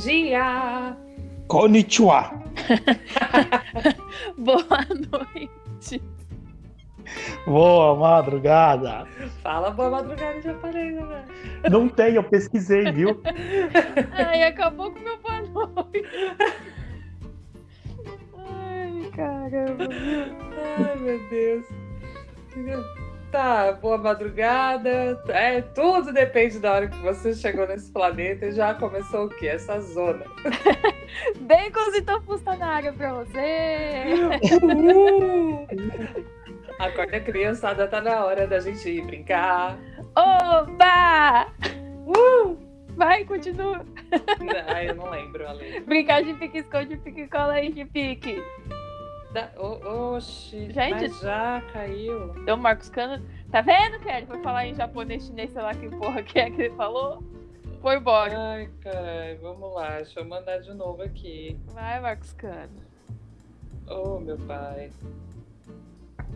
Bom dia! Konnichiwa. Boa noite. Boa madrugada. Fala boa madrugada em japonês, né? Não tem, eu pesquisei, viu? Ai, acabou com meu boa noite. Ai, caramba. Ai, meu Deus. Tá, boa madrugada. É, tudo depende da hora que você chegou nesse planeta e já começou o quê? Essa zona. Bacons e tofus tá na área pra você. Acorda, criançada, tá na hora da gente ir brincar. Oba! Uh! Vai, continua. Ai, eu não lembro, Ale. Brincar de pique-esconde, pique-cola e de pique. Da... O- Oxi, Gente- mas já caiu. Então, Marcos Cano. Tá vendo, Kelly? Foi falar em japonês, chinês, sei lá que porra que é que ele falou. Foi embora. Ai, caralho, vamos lá, deixa eu mandar de novo aqui. Vai, Marcos Cano. Oh, meu pai.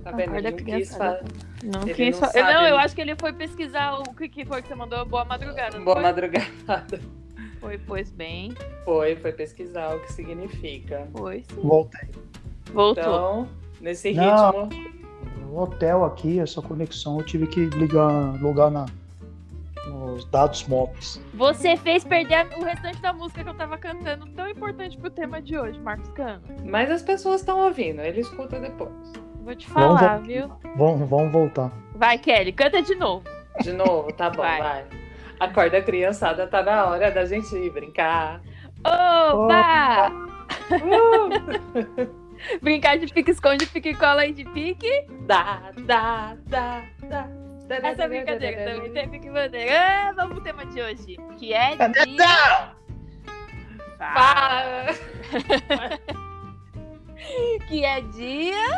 Tá vendo? Acorda, Ele não quis falar. Não Ele quis não sabe, Não, eu né? acho que ele foi pesquisar o que, que foi que você mandou. Boa madrugada. Boa foi? madrugada. Foi, pois bem. Foi, foi pesquisar o que significa. Foi sim. Voltei. Voltou. Então, nesse Não. ritmo. No hotel aqui, essa conexão, eu tive que ligar, logar na, nos dados móveis. Você fez perder o restante da música que eu tava cantando, tão importante pro tema de hoje, Marcos Cano. Mas as pessoas estão ouvindo, ele escuta depois. Vou te Vamos falar, vo- viu? Vamos, vamos voltar. Vai, Kelly, canta de novo. De novo, tá bom, Vai. vai. Acorda, criançada, tá na hora da gente ir brincar. Oba! Uh! Brincar de pique-esconde, pique-cola e de pique. Dá, dá, dá, dá. Essa brincadeira também tem pique-bandeira. Ah, vamos pro tema de hoje, que é dia... Fala! Que é dia...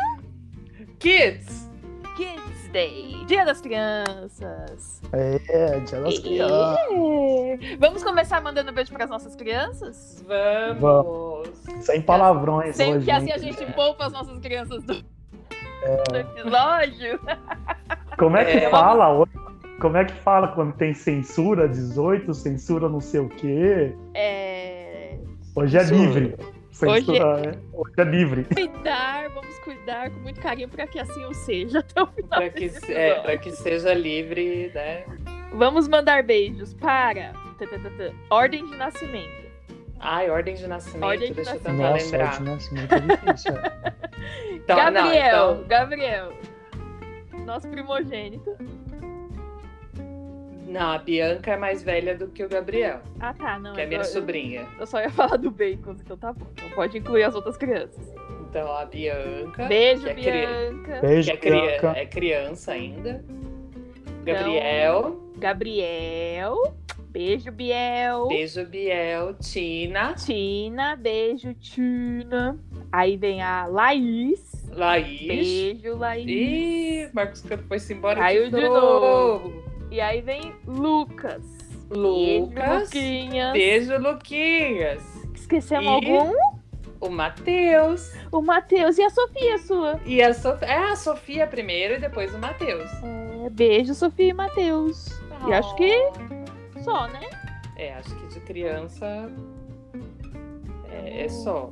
Kids! Kids Day, Dia das Crianças. É, dia das crianças. É. Vamos começar mandando beijo para as nossas crianças? Vamos! Sem palavrões Sempre hoje. que assim hein? a gente poupa as nossas crianças do, do episódio. Como é que É. fala hoje? Como é que fala quando tem censura 18, censura não sei o quê? É... Hoje é Censura. livre. Censura, é. Hoje é livre. Cuidar, vamos cuidar com muito carinho para que assim o seja até o final. Pra que, é, pra que seja livre, né? Vamos mandar beijos para Ordem de Nascimento. Ai, ordem de nascimento, Ordem de deixa eu nascimento. tentar Nossa, lembrar. hoje nascimento é difícil. é. Então, não, Gabriel, então- Gabriel. Nosso primogênito. Não, a Bianca é mais velha do que o Gabriel, Ah, tá, não. que é eu- minha eu- sobrinha. Eu só ia falar do Bacon, então tá bom. Então pode incluir as outras crianças. Então, a Bianca, Beijo, que é, cri- Bianca. Beijo, que é, cri- Bianca. é criança ainda. Gabriel, Gabriel. Beijo, Biel. beijo Biel, Tina, Tina, beijo, Tina. Aí vem a Laís. Laís. Beijo, Laís. Ih, Marcos Canto foi-se embora Caiu de de novo. E aí vem Lucas. Lucas. Beijo, Luquinhas. Beijo, Luquinhas. Esquecemos E- algum? O Matheus. O Matheus e a Sofia, sua. E a Sofia. É a Sofia primeiro e depois o Matheus. É, beijo, Sofia e Matheus. E acho que só, né? É, acho que de criança. É, é só.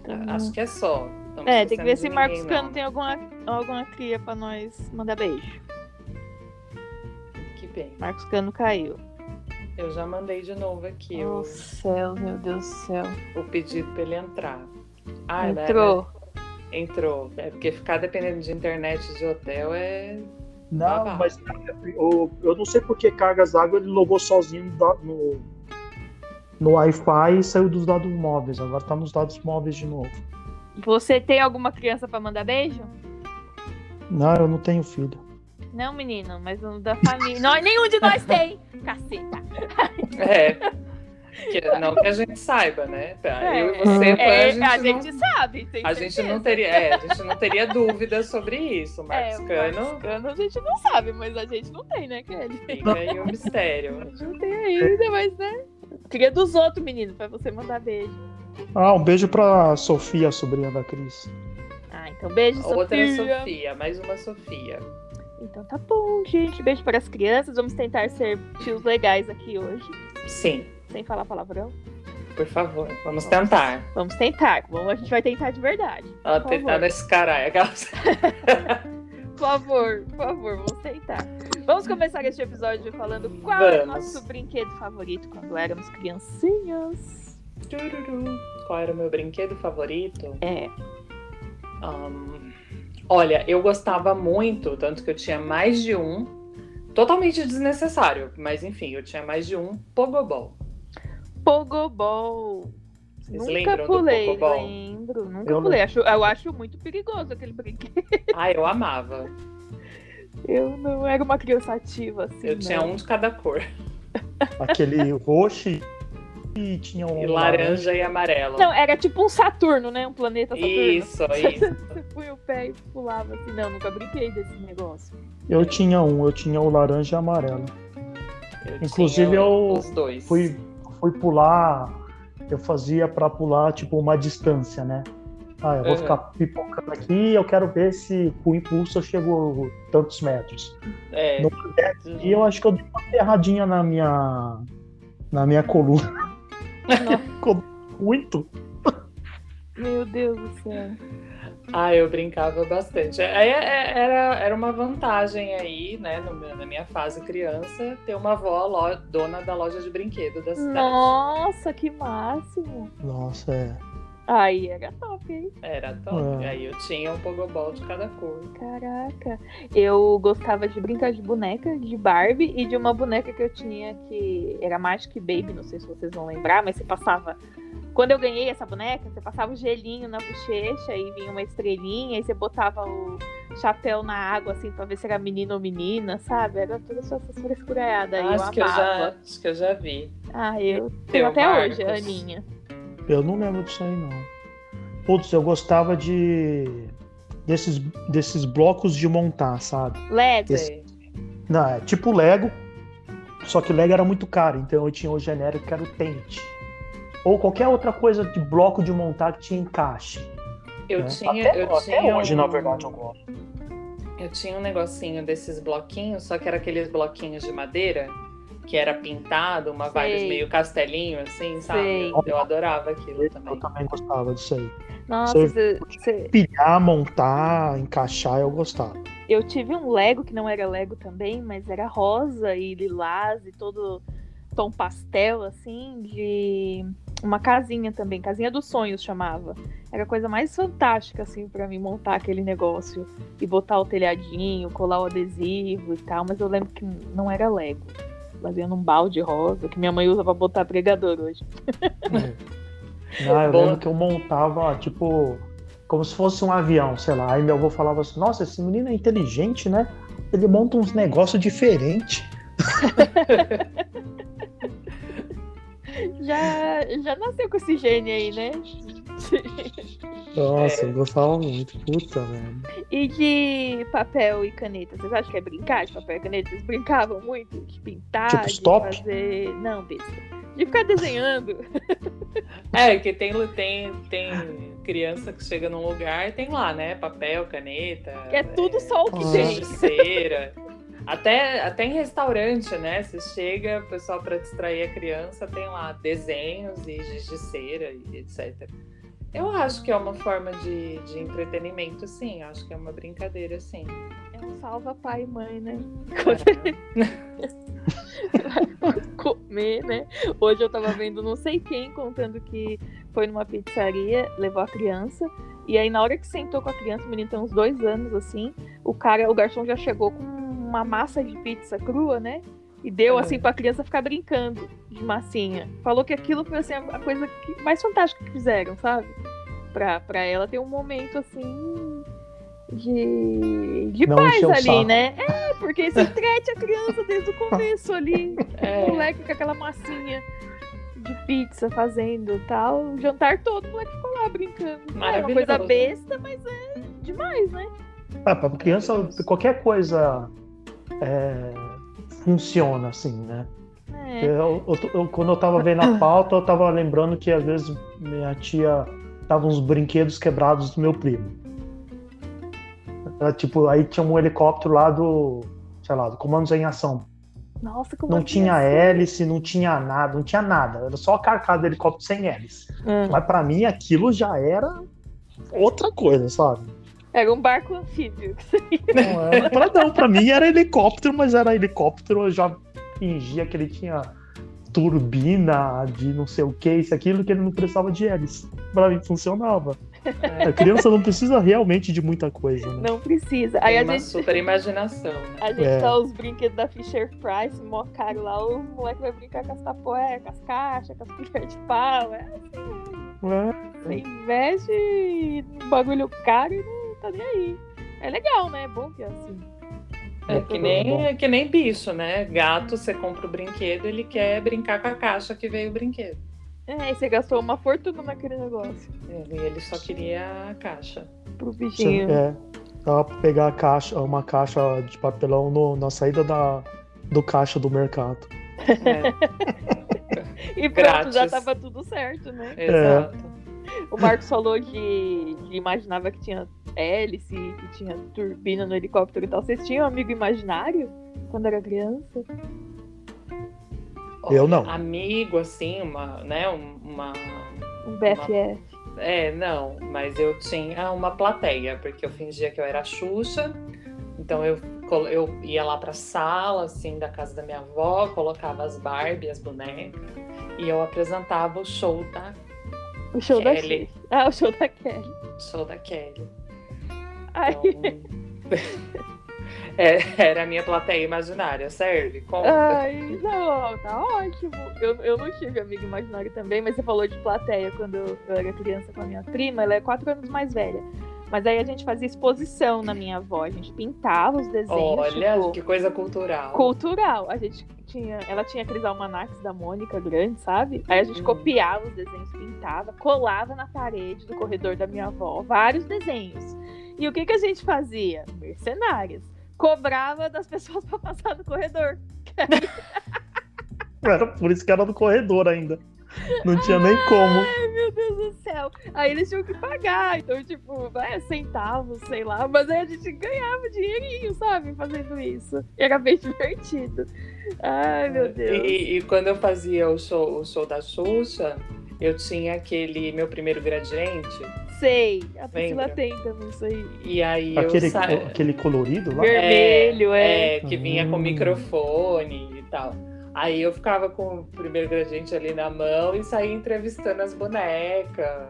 Então- Acho que é só. Não É, tem que ver se ninguém, Marcos não. Cano tem alguma, alguma cria pra nós mandar beijo. Que bem. Marcos Cano caiu. Eu já mandei de novo aqui o, Oh, céu, meu Deus do céu. o pedido pra ele entrar. Ah, né, Entrou. né? Entrou. É porque ficar dependendo de internet de hotel é. Não, mas eu, eu não sei porque cargas d'água ele logou sozinho no, no, no Wi-Fi e saiu dos dados móveis. Agora tá nos dados móveis de novo. Você tem alguma criança pra mandar beijo? Não, eu não tenho filho. Não, menino, mas o da família. Nós, nenhum de nós tem! Caceta! É. Não que a gente saiba, né? É, Eu e você, É, a gente, a não, gente sabe, tem a gente não teria, é, a gente não teria dúvida sobre isso. É, Marcos o Cano Marcos Cano a gente não sabe, mas a gente não tem, né, Kelly? fica aí o mistério. A gente não tem ainda, mas né? Queria dos outros, menino, pra você mandar beijo. Ah, um beijo pra Sofia, a sobrinha da Cris. Ah, então beijo, Outra Sofia. Sofia, mais uma Sofia. Então tá bom, gente. Beijo para as crianças. Vamos tentar ser tios legais aqui hoje. Sim. Sem falar palavrão. por favor. Vamos tentar. Vamos tentar. Vamos, a gente vai tentar de verdade. Ela tentar nesse caralho. Aquelas- Por favor, por favor, vamos tentar. Vamos começar este episódio falando qual é o Vamos. nosso brinquedo favorito quando éramos criancinhas. Qual era o meu brinquedo favorito? É. Ahn, olha, eu gostava muito, tanto que eu tinha mais de um. Totalmente desnecessário, mas enfim, eu tinha mais de um Pogobol. Pogobol. Vocês Nunca pulei, Pogobol? lembro. Nunca Eu não. pulei. Acho, eu acho muito perigoso aquele brinquedo. Ah, eu amava. Eu não era uma criança ativa assim. Eu tinha não. um de cada cor. Aquele roxo e tinha um E laranja e amarelo. Não, era tipo um Saturno, né? Um planeta Saturno. Isso, isso. Você punha o pé e pulava assim. Não, nunca brinquei desse negócio. Eu tinha um, eu tinha o laranja e amarelo. Eu Inclusive, tinha eu os dois. Fui, fui pular, eu fazia pra pular tipo uma distância, né? Ah, eu vou Uhum. ficar pipocando aqui e eu quero ver se com o impulso eu chego tantos metros. É, No E eu acho que eu dei uma ferradinha na minha na minha coluna. Ficou Muito. Meu Deus do céu. Ah, eu brincava bastante. Aí é- era, era uma vantagem aí, né, no meu- na minha fase criança, ter uma avó lo- dona da loja de brinquedo da cidade. Nossa, que máximo. Nossa, é. Aí era top, hein? Era top. É. Aí eu tinha um pogobol de cada cor. Caraca. Eu gostava de brincar de boneca, de Barbie e de uma boneca que eu tinha que era Magic Baby, não sei se vocês vão lembrar, mas você passava. Quando eu ganhei essa boneca, você passava o gelinho na bochecha e vinha uma estrelinha, e você botava o chapéu na água, assim, pra ver se era menino ou menina, sabe? Era toda essa frescuraiada aí. Ah, eu acho, que eu já, acho que eu já vi. Ah, eu tenho até Marcos? hoje, a Aninha. Eu não lembro disso aí não. Putz, eu gostava de desses desses blocos de montar, sabe? Lego. Esse-. Não, é tipo Lego, só que Lego era muito caro, então eu tinha o genérico que era o Tente. Ou qualquer outra coisa de bloco de montar que tinha encaixe. Eu né? tinha, até, eu até tinha hoje, um- na verdade, eu gosto. Eu tinha um negocinho desses bloquinhos, só que era aqueles bloquinhos de madeira, que era pintado, uma vibe Sei. meio castelinho, assim, sabe? Sei. Eu, adorava aquilo Eu também. também gostava disso aí. Nossa, Você- você- você- Pilhar, montar, encaixar, eu gostava. eu tive um Lego que não era Lego também, mas era rosa e lilás e todo tom pastel, assim, de uma casinha também, casinha dos sonhos chamava. Era a coisa mais fantástica, assim, pra mim montar aquele negócio e botar o telhadinho, colar o adesivo e tal, mas eu lembro que não era Lego. Fazia num balde rosa, que minha mãe usa pra botar pregador hoje. Ah, eu Bom. lembro que eu montava, tipo, como se fosse um avião, sei lá. Aí meu avô falava assim, nossa, esse menino é inteligente, né? Ele monta uns negócios diferentes. Já, já nasceu com esse gênio aí, né? Nossa, eu gostava muito. Puta, velho. E de papel e caneta? Vocês acham que é brincar de papel e caneta? Vocês brincavam muito de pintar, Tipo de stop? fazer. Não, besta. De ficar desenhando. É, que tem, tem, tem criança que chega num lugar e tem lá, né? Papel, caneta. Que é tudo só o que Ah. tem. cera. Até, até em restaurante, né? Você chega, o pessoal para distrair a criança tem lá desenhos e giz de cera e etc. Eu acho que é uma forma de, de entretenimento, sim. Acho que é uma brincadeira, sim. É um salva pai e mãe, né? Comer, né? Hoje eu tava vendo não sei quem contando que foi numa pizzaria, levou a criança. E aí, na hora que sentou com a criança, o menino tem uns dois anos assim, o cara, o garçom já chegou com uma massa de pizza crua, né? E deu É. assim pra criança ficar brincando de massinha. Falou que aquilo foi assim, a coisa que- mais fantástica que fizeram, sabe? Pra, pra ela ter um momento assim de, de Não paz o ali, né? É, porque se entrete a criança desde o começo ali. O É, moleque com aquela massinha de pizza fazendo tal. O jantar todo, o moleque ficou lá brincando. É uma coisa besta, mas é demais, né? Ah, pra criança, qualquer coisa é, funciona assim, né? É. Eu, eu- eu- quando eu tava vendo a pauta, eu tava lembrando que às vezes minha tia tava uns brinquedos quebrados do meu primo. Ela, tipo, aí tinha um helicóptero lá do, sei lá, do Comandos em Ação. Nossa, como Não assim, tinha assim? hélice, não tinha nada, não tinha nada. Era só a carcaça do helicóptero sem hélice. Hum. Mas pra mim aquilo já era outra coisa, sabe? Era um barco anfíbio. Não, era- pra, não, pra mim era helicóptero, mas era helicóptero, eu já fingia que ele tinha turbina de não sei o que, isso, aquilo, que ele não precisava de hélice. Pra mim funcionava. É, A criança não precisa realmente de muita coisa, né? Não precisa. Aí tem a uma gente, super imaginação, né? a gente É. dá os brinquedos da Fisher Price, mó caro lá, o moleque vai brincar com as tapoé, com as caixas, com as colheres de pau. É É, Você investe no bagulho caro e não tá nem aí. É legal, né? É bom que é assim. É que nem, é que nem bicho, né? Gato, você compra o brinquedo, ele quer brincar com a caixa que veio o brinquedo. É, e você gastou uma fortuna naquele negócio Ele, ele só queria a caixa. pro você- bichinho. é, dá pra pegar a caixa, uma caixa de papelão no- na saída da, do caixa do mercado. É, E pronto, já Grátis. tava tudo certo, né? exato. O Marcos falou de, de imaginava que tinha hélice, que tinha turbina no helicóptero e tal. Vocês tinham um amigo imaginário quando era criança? Eu não. Amigo, assim, uma, né? um- Uma. Um BFF. É, não, mas eu tinha uma plateia, porque eu fingia que eu era a Xuxa. Então eu, eu ia lá pra sala, assim, da casa da minha avó, colocava as Barbie, as bonecas, e eu apresentava o show da, O show da Kelly. Ah, o show da Kelly. show da Kelly. Ai, Então, é, era a minha plateia imaginária, serve? Conta. ai, não, tá ótimo. Eu, eu não tive amigo imaginário também, mas você falou de plateia quando eu era criança com a minha prima. Ela é quatro anos mais velha. Mas aí a gente fazia exposição na minha avó. A gente pintava os desenhos. Olha, tipo, que coisa cultural. cultural. A gente tinha, ela tinha aqueles almanacs da Mônica grande, sabe? Aí a gente Hum. copiava os desenhos, pintava, colava na parede do corredor da minha avó vários desenhos. E o que que a gente fazia? Mercenários. Cobrava das pessoas pra passar no corredor. Era por isso que era no corredor ainda. Não tinha nem como. Ai, meu Deus do céu. Aí eles tinham que pagar. Então, tipo, é, centavos, sei lá. Mas aí a gente ganhava dinheirinho, sabe? Fazendo isso. E era bem divertido. Ai, meu Deus. E, e quando eu fazia o show, o show da Xuxa, eu tinha aquele meu primeiro gradiente, Sei. A Priscila tem também isso aí. e aí Aquele, eu sa... aquele colorido lá. Vermelho, é. É, que vinha com Hum. microfone e tal. Aí eu ficava com o primeiro gradiente ali na mão e saía entrevistando as bonecas.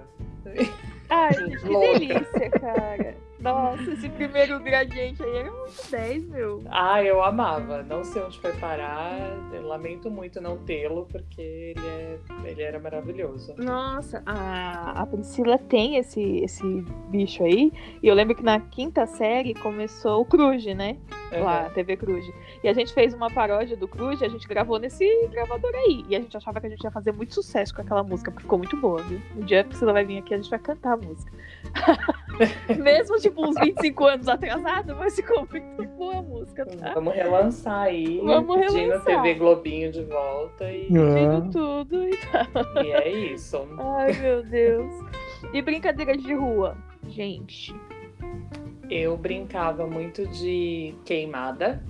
Ai, que Louca. delícia, cara. Nossa, esse primeiro gradiente aí era muito 10, meu. Ah, eu amava. Não sei onde foi parar. Eu lamento muito não tê-lo, porque ele, é, ele era maravilhoso. Nossa, a, a Priscila tem esse, esse bicho aí. E eu lembro que na quinta série começou o Cruz, né? Lá, Uhum. TV Cruz. E a gente fez uma paródia do Cruz e a gente gravou nesse gravador aí. E a gente achava que a gente ia fazer muito sucesso com aquela música, porque ficou muito boa, viu? Um dia a Priscila vai vir aqui e a gente vai cantar a música. Mesmo, tipo, uns 25 anos atrasado, mas ficou muito boa a música, tá? Vamos relançar aí. Vamos pedindo relançar. TV Globinho de volta e, É. Pedindo tudo e tal. e é isso. Ai, meu Deus. E brincadeiras de rua? Gente. Eu brincava muito de queimada.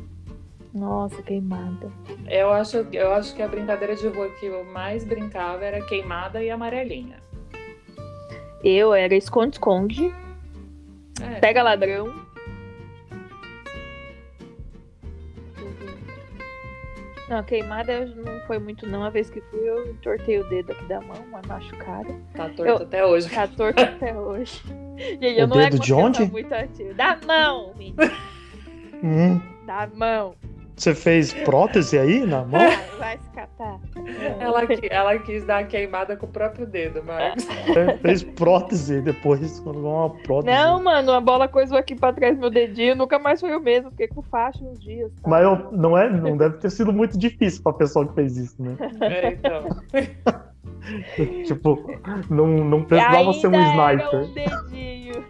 Nossa, queimada. Eu acho, eu acho que a brincadeira de rua que eu mais brincava era queimada e amarelinha. Eu era esconde-esconde, É, pega ladrão. Não, queimada eu não foi muito não. A vez que fui, eu entortei o dedo aqui da mão, mas machucada. tá torto eu- até hoje. Tá torto até hoje. Gente, eu O não era dedo uma de onde? muito ativa. Da mão, menina. Hum, Da mão. Você fez prótese aí na mão? Vai, vai se catar. Ela, ela quis dar a queimada com o próprio dedo, Marcos. Você fez prótese depois, colocou uma prótese. Não, mano, a bola coisou aqui pra trás do meu dedinho, nunca mais foi o mesmo. Fiquei com faixa uns dias. tá? Mas eu- não, é, não deve ter sido muito difícil pra pessoa que fez isso, né? É, então. tipo, não, não precisava ser um sniper. Era um dedinho.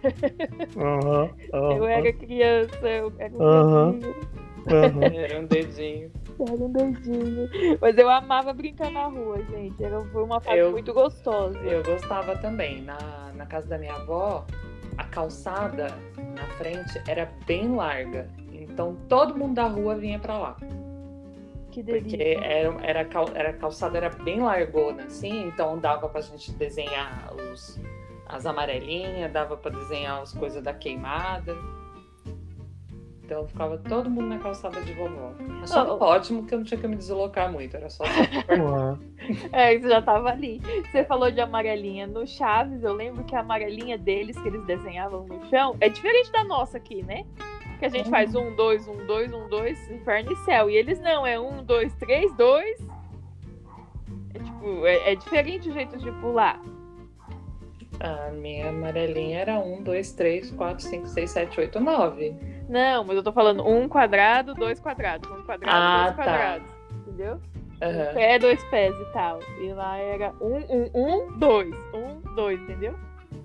Aham, aham, Eu era criança, eu era um Aham. dedinho. Aham. Era um dedinho. Era um dedinho. Mas eu amava brincar na rua, gente. Era, foi uma fase Eu- muito gostosa. Eu gostava também. Na, na casa da minha avó, a calçada na frente era bem larga. Então todo mundo da rua vinha pra lá. Que Porque delícia. era, era, cal- era, a calçada era bem largona, assim, então dava pra gente desenhar os, as amarelinhas, dava pra desenhar as coisas da queimada. Então ficava todo mundo na calçada de vovó. Achava Oh, ótimo que eu não tinha que me deslocar muito, era só. É, isso já tava ali. Você falou de amarelinha. No Chaves, eu lembro que a amarelinha deles, que eles desenhavam no chão, é diferente da nossa aqui, né? Que a gente Hum. faz um, dois, um, dois, um, dois, inferno e céu. E eles não, é um, dois, três, dois. É tipo, é, é diferente o jeito de pular. A minha amarelinha era 1, 2, 3, 4, 5, 6, 7, 8, 9. Não, mas eu tô falando um quadrado, dois quadrados. Um quadrado, Ah, dois tá. quadrados. Entendeu? Um Aham. pé, dois pés e tal. E lá era um, um, um, dois. Um, dois, entendeu?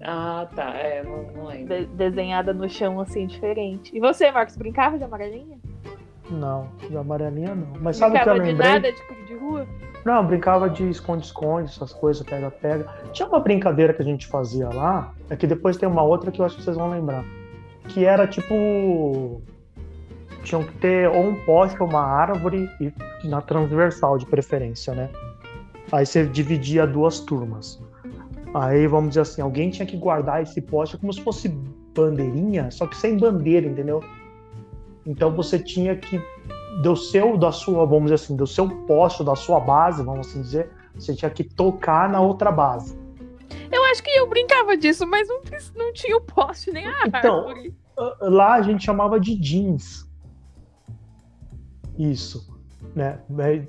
Ah, tá. É, não, não lembro. De- desenhada no chão, assim, diferente. E você, Marcos, brincava de amarelinha? Não, de amarelinha não. Mas sabe o que eu brincava de lembrei? nada, de, de rua? Não, brincava de esconde-esconde, essas coisas, pega-pega. Tinha uma brincadeira que a gente fazia lá, é que depois tem uma outra que eu acho que vocês vão lembrar. Que era tipo. Tinham que ter ou um poste ou uma árvore e na transversal, de preferência, né? Aí você dividia duas turmas. Aí, vamos dizer assim, alguém tinha que guardar esse poste como se fosse bandeirinha, só que sem bandeira, entendeu? Então você tinha que do seu, da sua, vamos dizer assim, do seu poste, da sua base, vamos assim dizer, você tinha que tocar na outra base. Eu acho que eu brincava disso, mas não, não tinha o poste nem a Então, árvore. Lá a gente chamava de jeans. Isso. Né?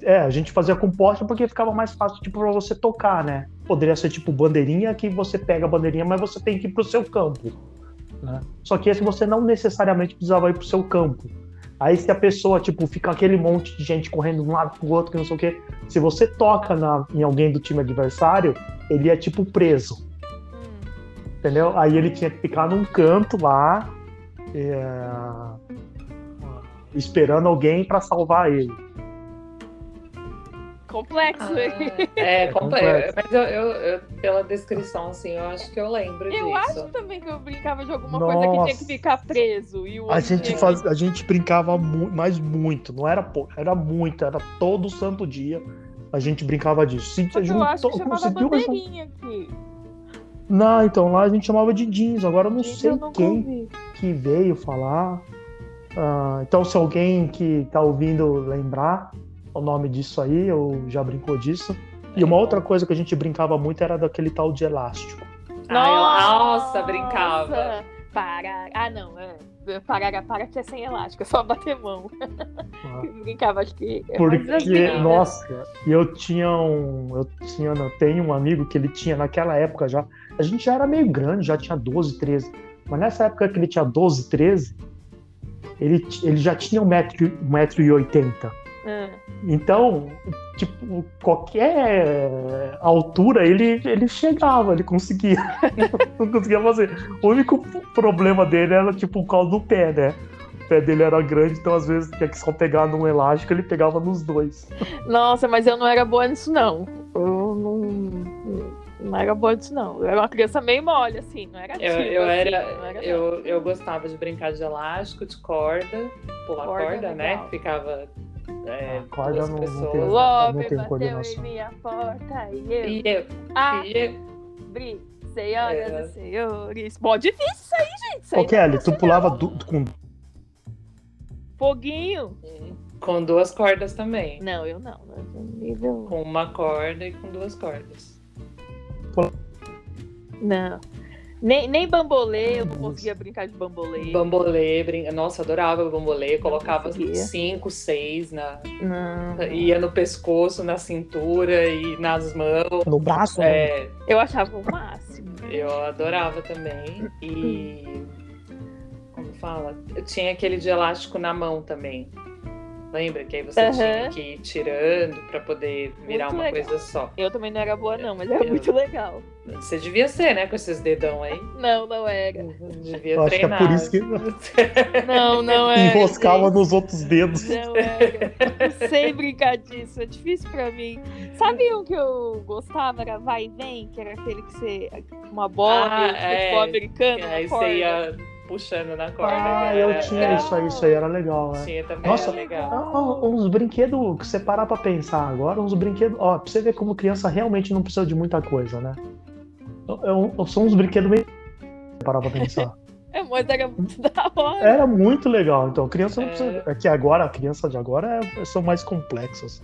É, a gente fazia com poste porque ficava mais fácil tipo, para você tocar, né? Poderia ser tipo bandeirinha que você pega a bandeirinha, mas você tem que ir pro seu campo. Né? Só que esse você não necessariamente precisava ir pro seu campo. Aí se a pessoa, tipo, fica aquele monte de gente correndo de um lado pro outro, que não sei o quê. Se você toca na, em alguém do time adversário, ele é tipo preso. Entendeu? Aí ele tinha que ficar num canto lá, é, esperando alguém para salvar ele. Complexo. Ah, é, comple- complexo. mas eu, eu- eu- pela descrição, assim, eu acho que eu lembro Eu disso. acho também que eu brincava de alguma coisa que tinha Nossa. que ficar preso. E o A gente, que- faz, a gente brincava mu mas muito, não era pouco, era muito, era todo santo dia a gente brincava disso. Se eu acho que juntou- chamava conseguiu- bandeirinha aqui. Não, então lá a gente chamava de jeans, agora eu não sei eu nunca quem ouvi. que veio falar. Ah, então, se alguém que tá ouvindo lembrar o nome disso aí, ou já brincou disso. E uma outra coisa que a gente brincava muito era daquele tal de elástico. Ah, eu- nossa, brincava. Para... Ah, não. É. Parará, para que é sem elástico, é só bater mão. Ah. brincava, acho que. é Porque, assim, né? nossa, e eu tinha um. Eu tinha, eu tenho um amigo que ele tinha naquela época já. A gente já era meio grande, já tinha 12, 13. Mas nessa época que ele tinha 12, 13, ele, ele já tinha 1,80m. Ah, Então, tipo, qualquer altura ele, ele chegava, ele conseguia. Não conseguia fazer. O único problema dele era, tipo, o causa do pé, né? O pé dele era grande, então às vezes tinha que só pegar num elástico, ele pegava nos dois. Nossa, mas eu não era boa nisso, não. Eu não. Não era boa nisso, não. Eu era uma criança meio mole, assim, não era Eu, ativa, eu assim, era, era, eu, eu gostava de brincar de elástico, de corda, pular Corda, corda, né? ficava é, Ah, corda duas não- não pessoas. O não homem bateu em minha porta e eu E eu, abri. e eu Senhoras É. e senhores. Mó difícil isso aí, gente. Isso aí Ô, não é Kelly, fácil, tu pulava não. du- com. Foguinho. com duas cordas também. Não, eu não. Nível... Com uma corda e com duas cordas. Não. Nem, nem bambolê, eu não conseguia brincar de bambolê. Bambolê, brin... nossa, adorava bambolê. Colocava cinco, seis na. Não. Ia no pescoço, na cintura e nas mãos. No braço, né? É, Eu achava o máximo. eu adorava também. E. Como fala? Eu tinha aquele de elástico na mão também. Lembra? Que aí você Aham. tinha que ir tirando pra poder virar Muito uma legal. coisa só. Eu também não era boa, não, mas era Eu- muito legal. Você devia ser, né? Com esses dedão aí. Não, não era. Devia Eu acho que é treinar. por isso que Não, não era. enroscava gente. nos outros dedos. Não era. Não sei brincar disso, é difícil pra mim. Sabe um que eu gostava? Era vai e vem, que era aquele que você. Uma bola Ah, futebol é. americano. Aí uma corda. você ia puxando na corda. Ah, que eu era- tinha era- isso aí, isso aí era legal, né? Tinha também, Nossa, era legal. Ah, uns brinquedos que você parar pra pensar agora, uns brinquedos. Ó, pra você ver como criança realmente não precisa de muita coisa, né? Eu, eu- eu- são uns brinquedos meio. parar pra pensar. É, mas era muito da hora. Era muito legal. Então, criança não É. precisa. É que agora, a criança de agora é- são mais complexas.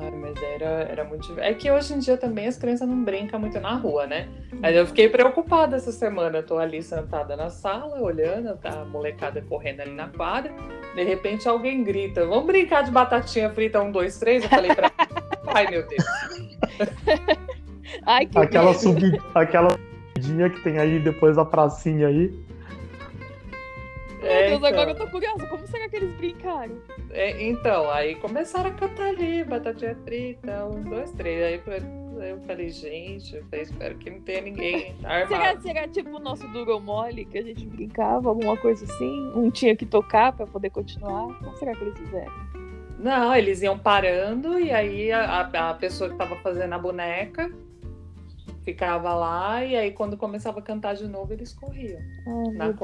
É. Ai, mas era, era muito. É que hoje em dia também as crianças não brincam muito na rua, né? Aí eu fiquei preocupada essa semana. Eu tô ali sentada na sala, olhando, tá a molecada correndo ali na quadra. De repente alguém grita: Vamos brincar de batatinha frita, um, dois, três. Eu falei pra. Ai, meu Deus. Ai, que Aquela subida, aquela subidinha que tem aí depois da pracinha aí. Meu É, Deus, então. agora eu tô curiosa. Como será que eles brincaram? É, então, aí começaram a cantar ali, batatinha frita, um, dois, três. Aí eu, falei, gente, eu espero que não tenha ninguém Será, armado. será tipo o nosso Duro Mole, que a gente brincava, alguma coisa assim? Um tinha que tocar pra poder continuar? Como será que eles fizeram? Não, eles iam parando e aí a, a- pessoa que tava fazendo a boneca ficava lá e aí quando começava a cantar de novo eles corriam Ai, na meu Deus.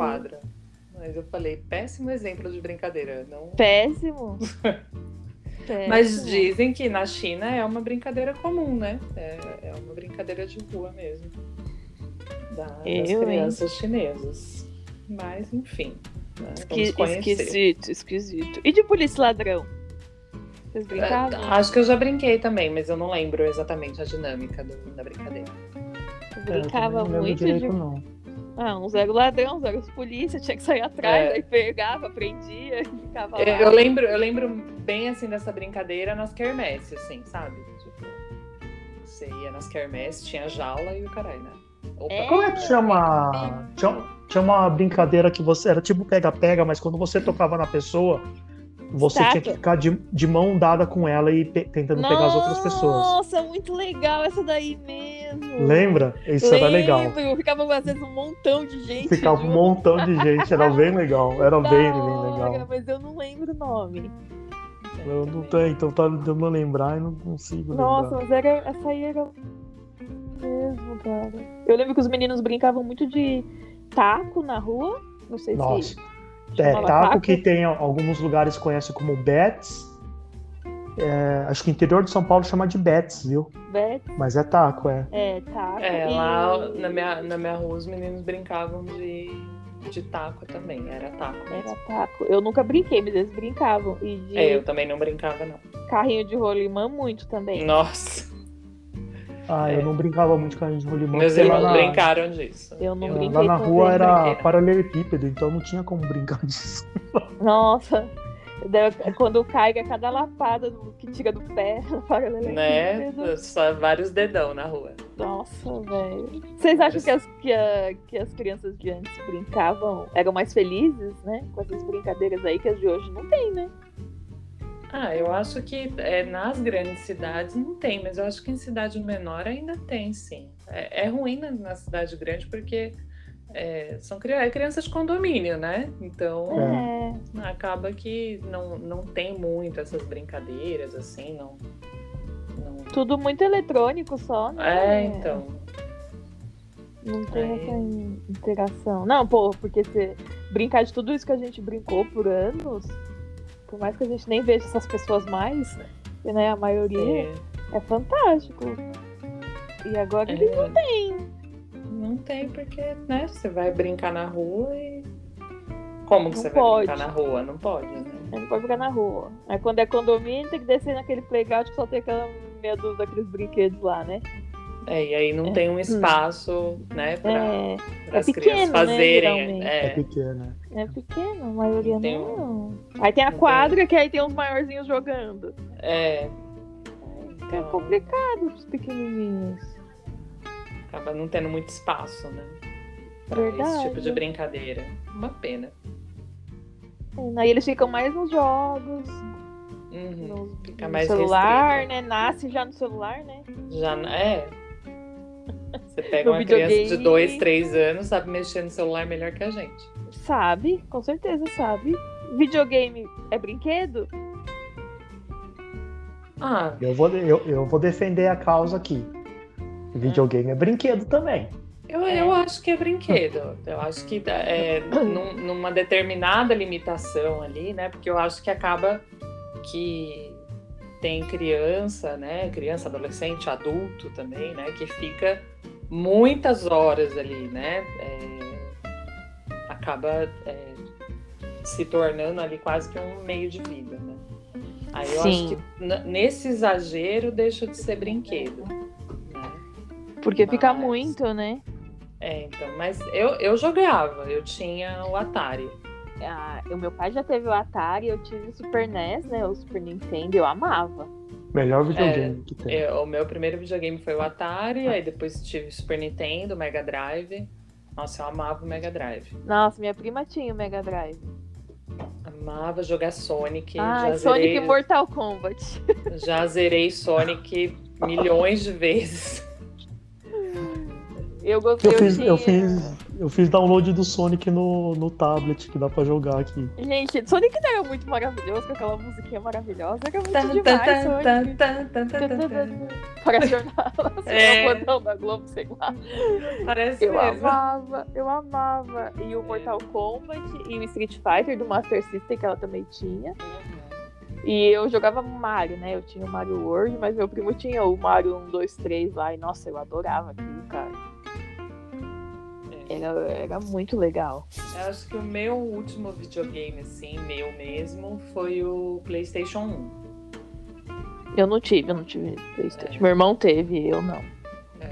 Mas eu falei, péssimo exemplo de brincadeira. Não... Péssimo. Péssimo. Mas dizem que na China é uma brincadeira comum, né? É, é uma brincadeira de rua mesmo. Da- das Eu, hein? crianças chinesas. Mas, enfim. né, Esqui- esquisito, esquisito. E de polícia ladrão? Vocês brincavam? É, acho que eu já brinquei também, mas eu não lembro exatamente a dinâmica do- da brincadeira. Eu eu brincava lembro muito direito, de. não. Ah, uns eram ladrão, uns eram os polícia, tinha que sair atrás, É. aí pegava, prendia, ficava lá. Eu, lembro, eu lembro bem assim dessa brincadeira nas quermesses, assim, sabe? Tipo, você ia nas quermesses, tinha jaula e o caralho, né? Opa, É. Como é que chama? Tinha, tinha uma brincadeira que você. Era tipo pega-pega, mas quando você tocava na pessoa, você tinha que ficar de, de mão dada com ela e pe- tentando pegar as outras pessoas. Nossa, muito legal essa daí mesmo. Lembra? Isso era legal. Lembro, Ficava vezes um montão de gente. Ficava um junto. montão de gente, era bem legal. Era Da bem, hora, legal. Mas eu não lembro o nome. Eu não tenho, então tá tentando lembrar e não consigo Nossa, lembrar. mas era, essa aí era mesmo, cara. Eu lembro que os meninos brincavam muito de taco na rua. Não sei Nossa. se. É, taco que tem alguns lugares conhecem como bets. É, acho que o interior de São Paulo chama de bets, viu? Bet, Mas é taco, é. é, taco. É, e- lá na minha, na minha rua os meninos brincavam de, de taco também, era taco Era mesmo. taco. Eu nunca brinquei, mas eles brincavam. E de É, eu também não brincava, não. carrinho de rolimã, muito também. Nossa, Ah, É. eu não brincava muito com a gente de rolimã. meus irmãos na- brincaram disso. Eu não Eu- brinquei Lá na rua era paralelepípedo, então não tinha como brincar disso. Nossa. Quando cai, é cada lapada que tira do pé. Né? paralelepípedo. Só vários dedão na rua. Nossa, velho. Vocês acham que as, que, a- que as crianças de antes brincavam, eram mais felizes, né? Com essas brincadeiras aí que as de hoje não tem, né? Ah, eu acho que é, nas grandes cidades não tem, mas eu acho que em cidade menor ainda tem, sim. É, é ruim na, na cidade grande porque é, são cri- é crianças de condomínio, né? Então É. acaba que não, não tem muito essas brincadeiras, assim, não. não- Tudo muito eletrônico só, né? É, então. Não tem essa in- interação. Não, pô, porque se brincar de tudo isso que a gente brincou por anos, por mais que a gente nem veja essas pessoas mais, que, né, a maioria, É, é fantástico. E agora é, eles não têm. não tem porque, né? Você vai brincar na rua e. Como que Não você pode. vai brincar na rua? Não pode, né? Não pode ficar na rua. Aí quando é condomínio, tem que descer naquele playground que só tem aquela meia dúzia daqueles brinquedos lá, né? É, e aí não É. tem um espaço, né, pra, É, para as é pequeno, crianças né, fazerem. geralmente. É é, pequena. é pequeno, a maioria Tem não. Aí tem a não quadra, que aí tem uns maiorzinhos jogando. é, É então, complicado pros pequenininhos. acaba não tendo muito espaço, né? Pra Verdade. esse tipo de brincadeira. Uma pena. É, Aí eles ficam mais nos jogos, Uhum. no, Fica no mais celular, restrito. né? Nasce já no celular, né? Já é. Você pega No uma criança de videogame. 2, 3 anos, sabe mexer no celular melhor que a gente. Sabe, com certeza sabe. Videogame é brinquedo? Ah, Eu vou, eu, eu vou defender a causa aqui. Videogame é brinquedo também. Eu, eu acho que é brinquedo. Eu acho que é, num- numa determinada limitação ali, né? Porque eu acho que acaba que tem criança, né? Criança, adolescente, adulto também, né? Que fica muitas horas ali, né? É, acaba é, se tornando ali quase que um meio de vida, né? Aí eu Sim. acho que nesse exagero deixa de ser brinquedo. Né? Porque fica Mas- muito, né? É, então, mas eu, eu jogava, eu tinha o Atari. Ah, o meu pai já teve o Atari, eu tive o Super NES, né? O Super Nintendo, eu amava. Melhor videogame que tem. Eu- o meu primeiro videogame foi o Atari, aí depois tive o Super Nintendo, o Mega Drive. Nossa, eu amava o Mega Drive. Nossa, minha prima tinha o Mega Drive. Amava jogar Sonic. Já, Sonic zerei, e Mortal Kombat. já zerei Sonic milhões de vezes. Eu gostei. Eu fiz, eu fiz, eu fiz download do Sonic no, no tablet, que dá pra jogar aqui. Gente, Sonic não era muito maravilhoso, com aquela musiquinha maravilhosa. Era muito Tan, demais, tan, Sonic. tan, tan, tan, tan, tan, tan. Para jornal, assim, É. o botão da Globo, sei lá. Parece Eu mesmo. amava, eu amava. E o Mortal Kombat e o Street Fighter do Master System, que ela também tinha. E eu jogava Mario, né? Eu tinha o Mario World, mas meu primo tinha o Mario 1, 2, 3 lá. E nossa, eu adorava aquilo. É. Era, era muito legal. Eu acho que o meu último videogame, assim, meu mesmo, foi o PlayStation 1. Eu não tive, eu não tive Playstation. É. Meu irmão teve, eu não. É.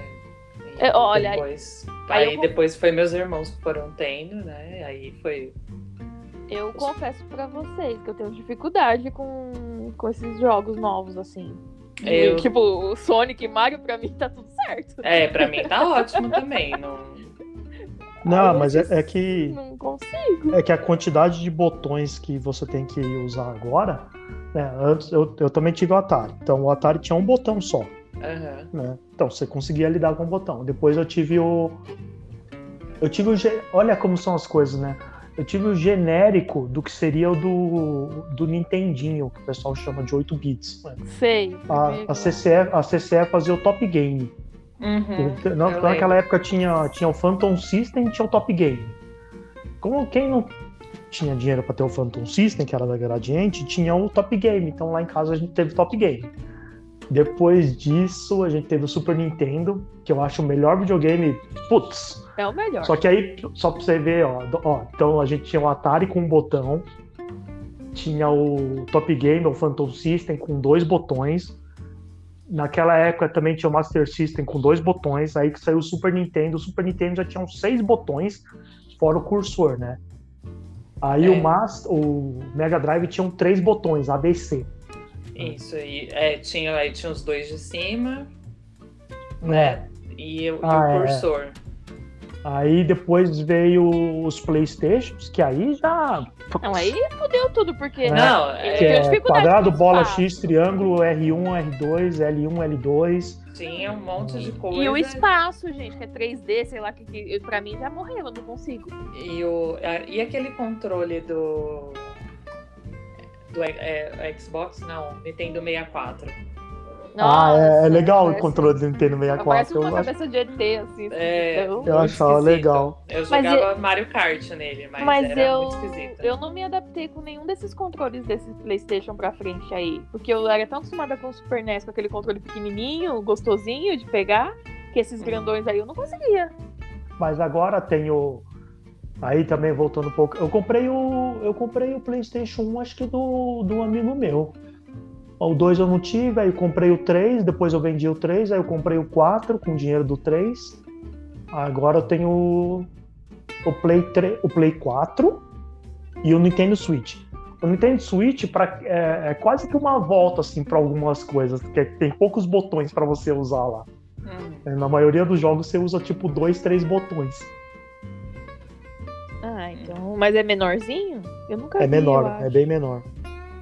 E É, olha, aí- depois, aí aí, depois foi meus irmãos que foram tendo, né? Aí foi. Eu confesso pra vocês que eu tenho dificuldade com, com esses jogos novos, assim. Eu- Tipo, o Sonic e Mario, pra mim, tá tudo certo. É, pra mim tá ótimo também. Não... Não, mas é, é que Não consigo. é que a quantidade de botões que você tem que usar agora, né? Antes eu, eu também tive o Atari. Então o Atari tinha um botão só, Aham. né? Então você conseguia lidar com o botão. Depois eu tive o eu tive o ge- olha como são as coisas, né? Eu tive o genérico do que seria o do, do Nintendinho, que o pessoal chama de 8 bits. né? Sei. A, a, CCE, a CCE fazia o Top Game. Uhum, naquela época tinha, tinha o Phantom System e tinha o Top Game. Como quem não tinha dinheiro para ter o Phantom System, que era da Gradiente, tinha o Top Game. Então lá em casa a gente teve Top Game. Depois disso, a gente teve o Super Nintendo, que eu acho o melhor videogame. Putz! É o melhor. Só que aí, só pra você ver, ó, ó, então a gente tinha o Atari com um botão, tinha o Top Game, o Phantom System com dois botões. Naquela época também tinha o Master System com dois botões, aí que saiu o Super Nintendo. O Super Nintendo já tinha uns seis botões, fora o cursor, né? Aí É. o, Mas, o Mega Drive tinha três botões, ABC. Isso aí. É, tinha, aí tinha os dois de cima né? e, o- e Ah, o é. Aí depois veio os Playstations, que aí já. Não, aí fudeu tudo, porque. É. Não, eu é, Que é quadrado, bola, espaço. X, triângulo, R1, R2, L1, L2. tinha um monte de coisa. E o espaço, gente, que é 3D, sei lá, que, que pra mim já morreu, eu não consigo. E, o, e aquele controle do. Do é, é, Xbox? Não, Nintendo 64. Ah, é, é Nossa, legal o parece- controle do Nintendo Parece 64. uma Eu, acho- cabeça de ET, assim. É, eu achava esquisito. legal. Eu Mas jogava Mario Kart nele, mas, Mas era eu, muito esquisito. eu não me adaptei com nenhum desses controles desse PlayStation pra frente aí. Porque eu era tão acostumada com o Super NES, com aquele controle pequenininho, gostosinho de pegar, que esses grandões aí eu não conseguia. Mas agora tem o. Aí também voltando um pouco. Eu comprei o. Eu comprei o PlayStation 1, acho que do, do amigo meu. O 2 eu não tive, aí eu comprei o 3, depois eu vendi o 3, aí eu comprei o 4 com o dinheiro do 3. Agora eu tenho o, Play 3, o Play 4 e o Nintendo Switch. O Nintendo Switch pra, é, é quase que uma volta assim para algumas coisas, porque tem poucos botões para você usar lá. Hum. Na maioria dos jogos você usa tipo dois, três botões. Ah, então. Mas é menorzinho? Eu nunca É vi, menor, é bem menor.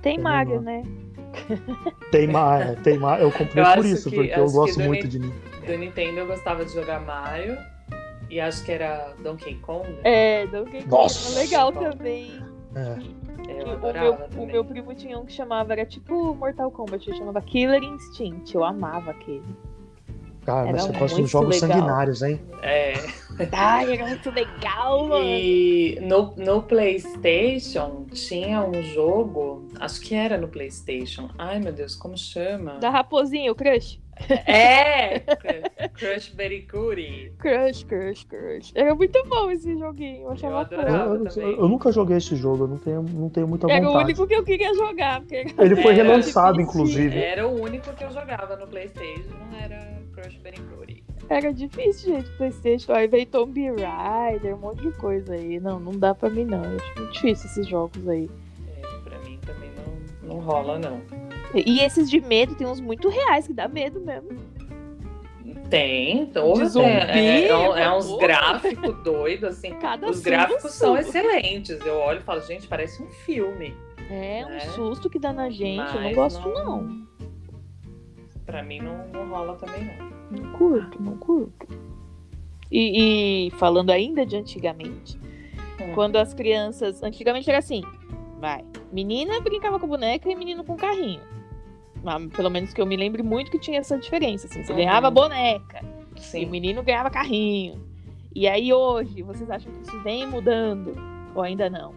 Tem é Mario, menor. né? Tem mais, é, tem mais. Eu comprei Eu por isso, que- porque eu gosto muito Ni- de mim. Do Nintendo eu gostava de jogar Mario. E acho que era Donkey Kong. É, Donkey Kong Nossa! é legal também. É. Eu E o, adorava meu, também. o meu primo tinha um que chamava, era tipo Mortal Kombat, ele chamava Killer Instinct. Eu amava aquele. Cara, Era mas você gosta dos jogos legal. sanguinários, hein? É. Ai, era muito legal, mano. E no, no PlayStation tinha um jogo, acho que era no PlayStation. Ai meu Deus, como chama? Da raposinha, o crush. É! Crush Cootie. Crush, crush, crush. Era muito bom esse joguinho. Eu achava Eu. Eu, adorava. eu- também. eu nunca joguei esse jogo, eu não tenho, não tenho muita Era o vontade. único que eu queria jogar. Porque era- Ele foi Era relançado, difícil. inclusive. Era o único que eu jogava no PlayStation, era Crush. Era difícil, gente, Playstation. Aí veio Tomb Raider, um monte de coisa aí. Não, não dá pra mim, não. Eu acho muito difícil esses jogos aí. É, pra mim também não, não rola, não. E e esses de medo, tem uns muito reais que dá medo mesmo. Tem, porra, De zumbi, é, é, um- é uns gráficos doidos, assim. Cada Os susto. gráficos são excelentes. Eu olho e falo, gente, parece um filme. É, um né? susto que dá na gente. eu não Mas gosto, não. Pra mim não, não rola também, não. Não curto, não curto. E, e falando ainda de antigamente, Hum. quando as crianças. Antigamente era assim: vai, menina brincava com boneca e menino com carrinho. Mas, pelo menos que eu me lembre muito que tinha essa diferença. Assim, você Uhum. ganhava boneca e o Sim. menino ganhava carrinho. E aí hoje, vocês acham que isso vem mudando? Ou ainda não?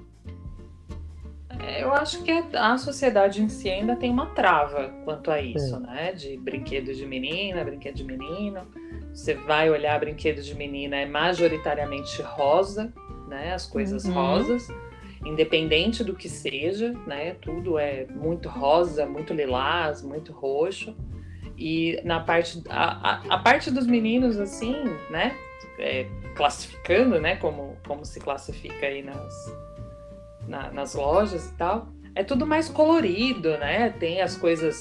É, Eu acho que a sociedade em si ainda tem uma trava quanto a isso, É. né? De brinquedos de menina, brinquedo de menino. Você vai olhar brinquedo de menina, é majoritariamente rosa, né? As coisas Uhum. rosas, independente do que seja, né? Tudo é muito rosa, muito lilás, muito roxo. E na parte, a, a, a parte dos meninos, assim, né? É, classificando, né? Como, como se classifica aí nas, na- nas lojas e tal, é tudo mais colorido, né? Tem as coisas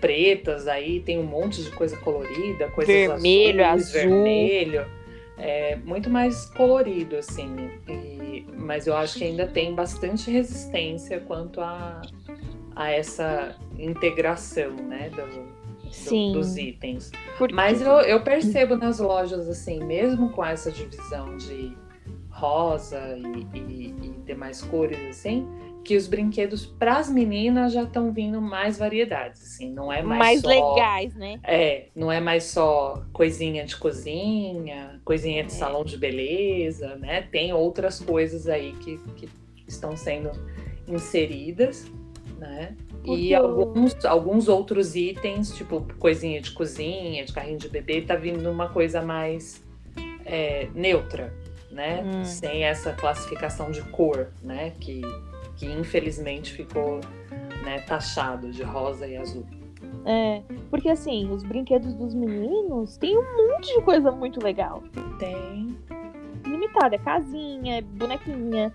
pretas aí, tem um monte de coisa colorida, coisas Vermelho, azuis, azul. vermelho. É muito mais colorido, assim. E- mas eu acho que ainda tem bastante resistência quanto a, a essa integração, né? do- do- dos itens. Porque- Mas eu, eu percebo nas lojas, assim, mesmo com essa divisão de rosa e, e- e demais cores, assim, que os brinquedos para as meninas já estão vindo mais variedades, assim, não é mais, mais só... legais, né? É, não é mais só coisinha de cozinha, coisinha de É. salão de beleza, né? Tem outras coisas aí que, que estão sendo inseridas, né? Porque E alguns, alguns outros itens, tipo coisinha de cozinha, de carrinho de bebê, tá vindo uma coisa mais é, neutra, né? Hum. Sem essa classificação de cor, né? Que, que infelizmente ficou né, taxado de rosa e azul. É, porque assim, os brinquedos dos meninos tem um monte de coisa muito legal. Tem. Limitada, é casinha, é bonequinha.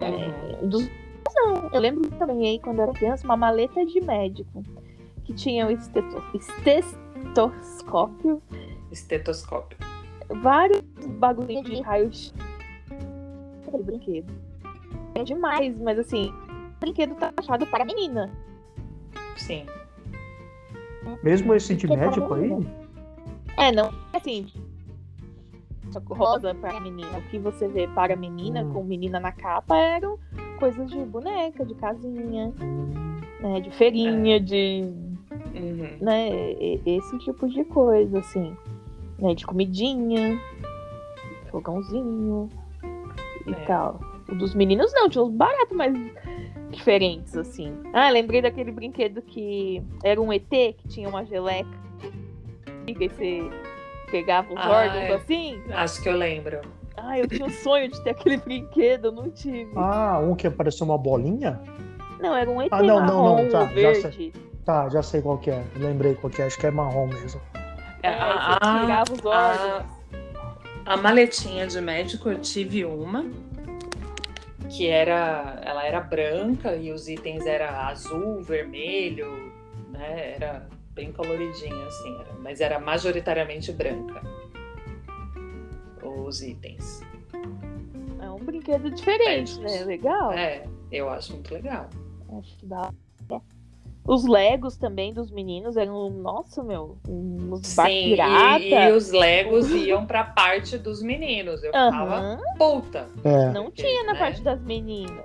Uhum. É, dos... Não, eu lembro também aí, quando eu era criança, uma maleta de médico. Que tinha o esteto... estetoscópio, Estetoscópio. Vários bagulhinhos de raio-x. Aquele brinquedo. É demais, mas assim, o brinquedo tá achado para menina. Sim. Mesmo esse de Que médico aí? É, não, assim. só que Rosa para menina. O que você vê para menina, Hum. com menina na capa, eram coisas de boneca, de casinha, Hum, né, de feirinha, de. Uhum. né, esse tipo de coisa, assim. Né, de comidinha, fogãozinho e É. tal. O dos meninos não, tinha uns baratos mais diferentes, assim. Ah, lembrei daquele brinquedo que era um ET, que tinha uma geleca. E você pegava os Ah, órgãos é. assim. Acho que eu lembro. Ah, eu tinha um sonho de ter aquele brinquedo, eu não tive. Ah, um que apareceu uma bolinha? Não, era um ET Ah, não, não, marrom não, tá, ou já verde. Tá, já sei qual que é. Lembrei qual que é, acho que é marrom mesmo. É, a, você tirava os órgãos. a, a maletinha de médico eu tive uma que era ela era branca e os itens era azul, vermelho, né? Era bem coloridinha assim, era- mas era majoritariamente branca. Os itens. É um brinquedo diferente, né? Legal. É, eu acho muito legal. Acho que dá. Os Legos também dos meninos eram, nossa, meu, uns Sim, pirata. e, e os Legos iam pra parte dos meninos. Eu ficava Aham. puta. É. Não Porque, tinha na né? parte das meninas.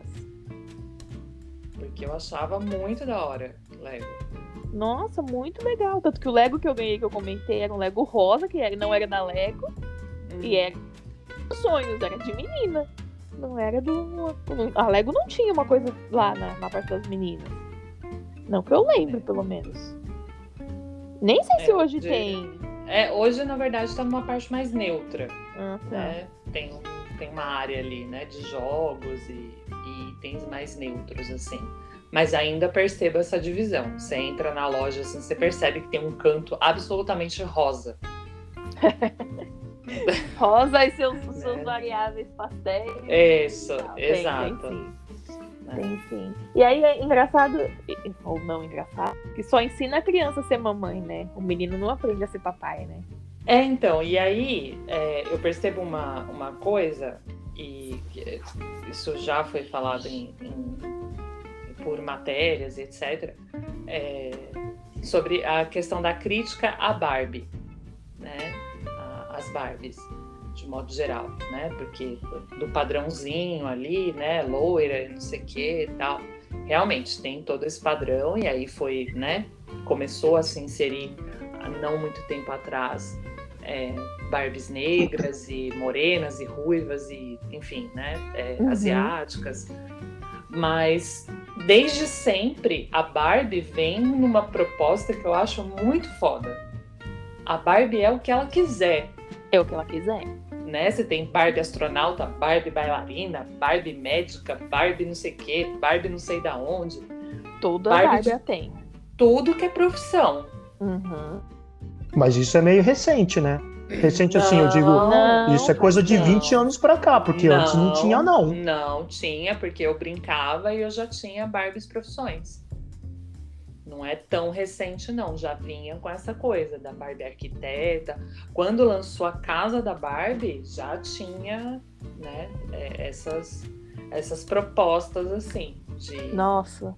porque eu achava muito da hora Lego. Nossa, muito legal. Tanto que o Lego que eu ganhei, que eu comentei, era um Lego rosa, que era, não era da Lego, Uhum. e era sonhos, era de menina. Não era do. A Lego não tinha uma coisa lá na, na parte das meninas. Não que eu lembre, pelo menos. Nem sei se É, hoje de- tem. É, hoje, na verdade, tá numa parte mais neutra. Ah, tá. né? Tem, tem uma área ali, né, de jogos e, e itens mais neutros, assim. Mas ainda perceba essa divisão. Você entra na loja, assim, você percebe que tem um canto absolutamente rosa. Rosa e seus, seus Né? variáveis pastéis. Isso, exato. Tem sim. E aí é engraçado, ou não engraçado, que só ensina a criança a ser mamãe, né? O menino não aprende a ser papai, né? É, então, e aí é, eu percebo uma, uma coisa, e isso já foi falado em, em- por matérias, etc., é, sobre a questão da crítica à Barbie, né? A- As Barbies, de modo geral, né? Porque do padrãozinho ali, né? Loira, não sei o que e tal. Realmente tem todo esse padrão, e aí foi, né? Começou a se inserir há não muito tempo atrás é, Barbies negras e morenas e ruivas e enfim, né, é, Uhum. asiáticas. Mas desde sempre a Barbie vem numa proposta que eu acho muito foda. A Barbie é o que ela quiser, É o que ela quiser. Né? Você tem Barbie astronauta, Barbie bailarina, Barbie médica, Barbie não sei o quê, Barbie não sei da onde. Toda Barbie Barbie de- tem. Tudo que é profissão. Uhum. Mas isso é meio recente, né? Recente assim, eu digo. Não, Isso é coisa de não. 20 anos pra cá, porque antes não tinha, não. Não tinha, porque eu brincava e eu já tinha Barbies profissões. Não é tão recente, não. Já vinha com essa coisa da Barbie arquiteta. Quando lançou a casa da Barbie, já tinha né, é, essas, essas propostas assim de, Nossa.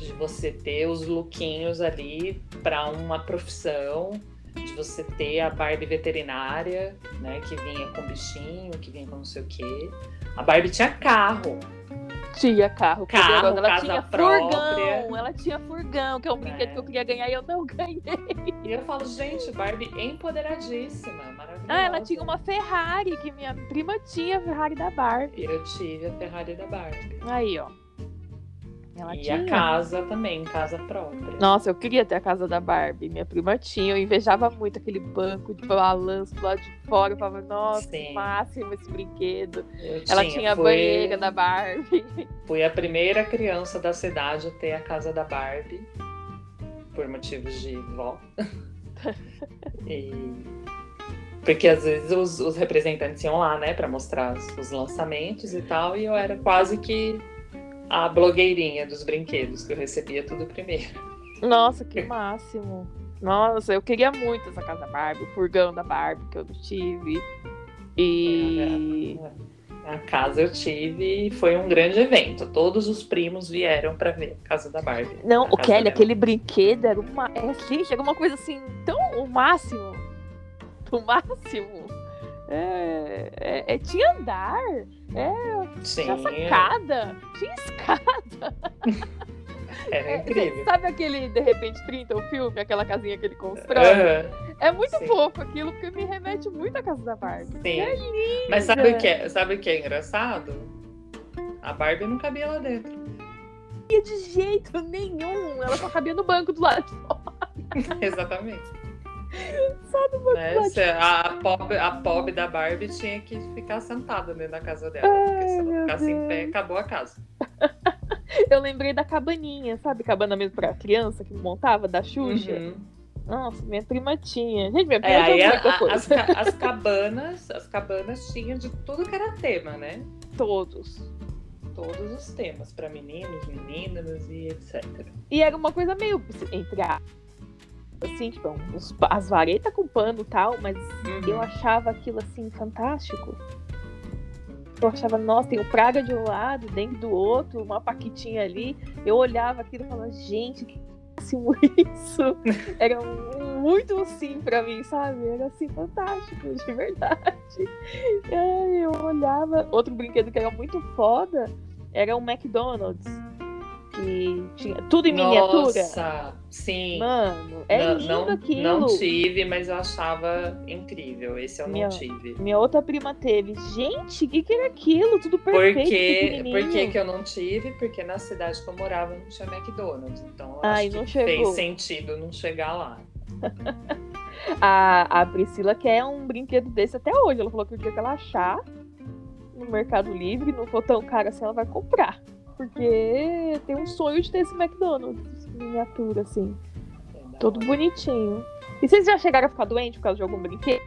de você ter os lookinhos ali para uma profissão, de você ter a Barbie veterinária, né, que vinha com bichinho, que vinha com não sei o quê. A Barbie tinha carro. Tinha carro. Carro, ela casa tinha própria. furgão. Ela tinha furgão, que é um brinquedo É. que eu queria ganhar e eu não ganhei. E eu falo, gente, Barbie empoderadíssima, maravilhosa. Ah, ela tinha uma Ferrari, que minha prima tinha a Ferrari da Barbie. Eu tive a Ferrari da Barbie. Aí, ó. Ela e tinha. a casa também, casa própria. Nossa, eu queria ter a casa da Barbie. Minha prima tinha. Eu invejava muito aquele banco de balanço lá de fora. Eu falava, nossa, Sim. máximo esse brinquedo. Eu Ela tinha a fui- banheira da Barbie. Fui a primeira criança da cidade a ter a casa da Barbie, por motivos de vó. e... Porque às vezes os, os representantes iam lá, né, para mostrar os, os lançamentos e tal, e eu era quase que a blogueirinha dos brinquedos, que eu recebia tudo primeiro. Nossa, que máximo. Nossa, eu queria muito essa casa da Barbie, o furgão da Barbie que eu não tive. E. A casa eu tive e foi um grande evento. Todos os primos vieram para ver a casa da Barbie. Não, o Kelly, dela. aquele brinquedo era uma. É, gente, era uma coisa assim, tão o máximo. O máximo. É, é- é- tinha andar, Sim, tinha sacada, tinha escada. era É, incrível. Sabe aquele, de repente, 30, o filme, aquela casinha que ele constrói? Aham. É muito Sim. fofo aquilo, porque me remete muito à casa da Barbie. Sim. É linda. Mas sabe o, que é, sabe o que é engraçado? A Barbie não cabia lá dentro. De jeito nenhum. Ela só cabia no banco do lado de fora. Exatamente. Só Né? do de Se A, pobre, a pobre da Barbie tinha que ficar sentada dentro da casa dela. porque se Ai, ela ficasse em pé, Deus. acabou a casa. Eu lembrei da cabaninha, sabe? Cabana mesmo pra criança que montava, da Xuxa. Uhum. Nossa, minha prima tinha. Gente, minha prima É, tinha muita a- coisa. as, ca- as cabanas, as cabanas tinham de tudo que era tema, né? Todos. Todos os temas, para meninos, meninas e etc. E era uma coisa meio, entre a... Assim, tipo, uns- as varetas com pano e tal, mas Uhum. eu achava aquilo assim fantástico. Eu achava, nossa, tem o Praga de um lado, dentro do outro, uma Paquitinha ali. Eu olhava aquilo e falava, gente, que máximo isso. Era um- muito assim pra mim, sabe? Era assim, fantástico, de verdade. Eu olhava. Outro brinquedo que era muito foda era o McDonald's. Que tinha tudo em miniatura. Nossa, sim. Mano, é não, lindo não, aquilo. não tive, mas eu achava incrível. Esse eu Minha- não tive. Minha outra prima teve. Gente, o que, que era aquilo? Tudo perfeito. Por por que que eu não tive? Porque na cidade que eu morava não tinha McDonald's. Então Ai, acho não que chegou. fez sentido não chegar lá. A, a Priscila quer um brinquedo desse até hoje. Ela falou que o dia que ela achar no Mercado Livre, não for tão caro assim, ela vai comprar. Porque tem um sonho de ter esse McDonald's miniatura, assim. É Todo bonitinho. E vocês já chegaram a ficar doentes por causa de algum brinquedo?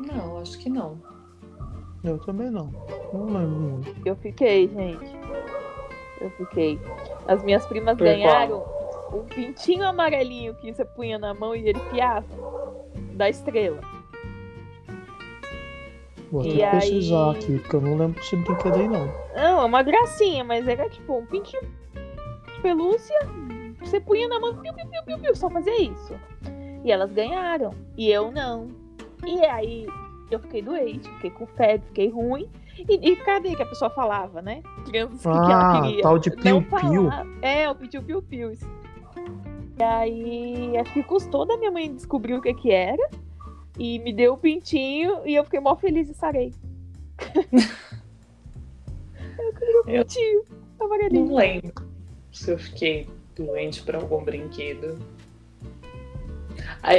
Não, acho que não. Eu também não. Não lembro muito. Eu fiquei, gente. Eu fiquei. As minhas primas Por ganharam um pintinho amarelinho que você punha na mão e ele piava. Da estrela. Vou E até pesquisar aí- aqui, porque eu não lembro desse brinquedo aí, não. Não, é uma gracinha, mas era tipo um pintinho de pelúcia. Você punha na mão, piu, piu, piu, piu, piu, só fazia isso. E elas ganharam. E eu não. E aí eu fiquei doente, fiquei com febre, fiquei ruim. E, e cadê que a pessoa falava, né? Crianças, o que, ela Ah, queria? tal de piu-piu. É, o piu piu piu. E aí, acho que custou da minha mãe descobrir o que que era. E me deu o pintinho e eu fiquei mó feliz e sarei. eu queria Eu- pintinho. Amarelinho. Não lembro se eu fiquei doente por algum brinquedo.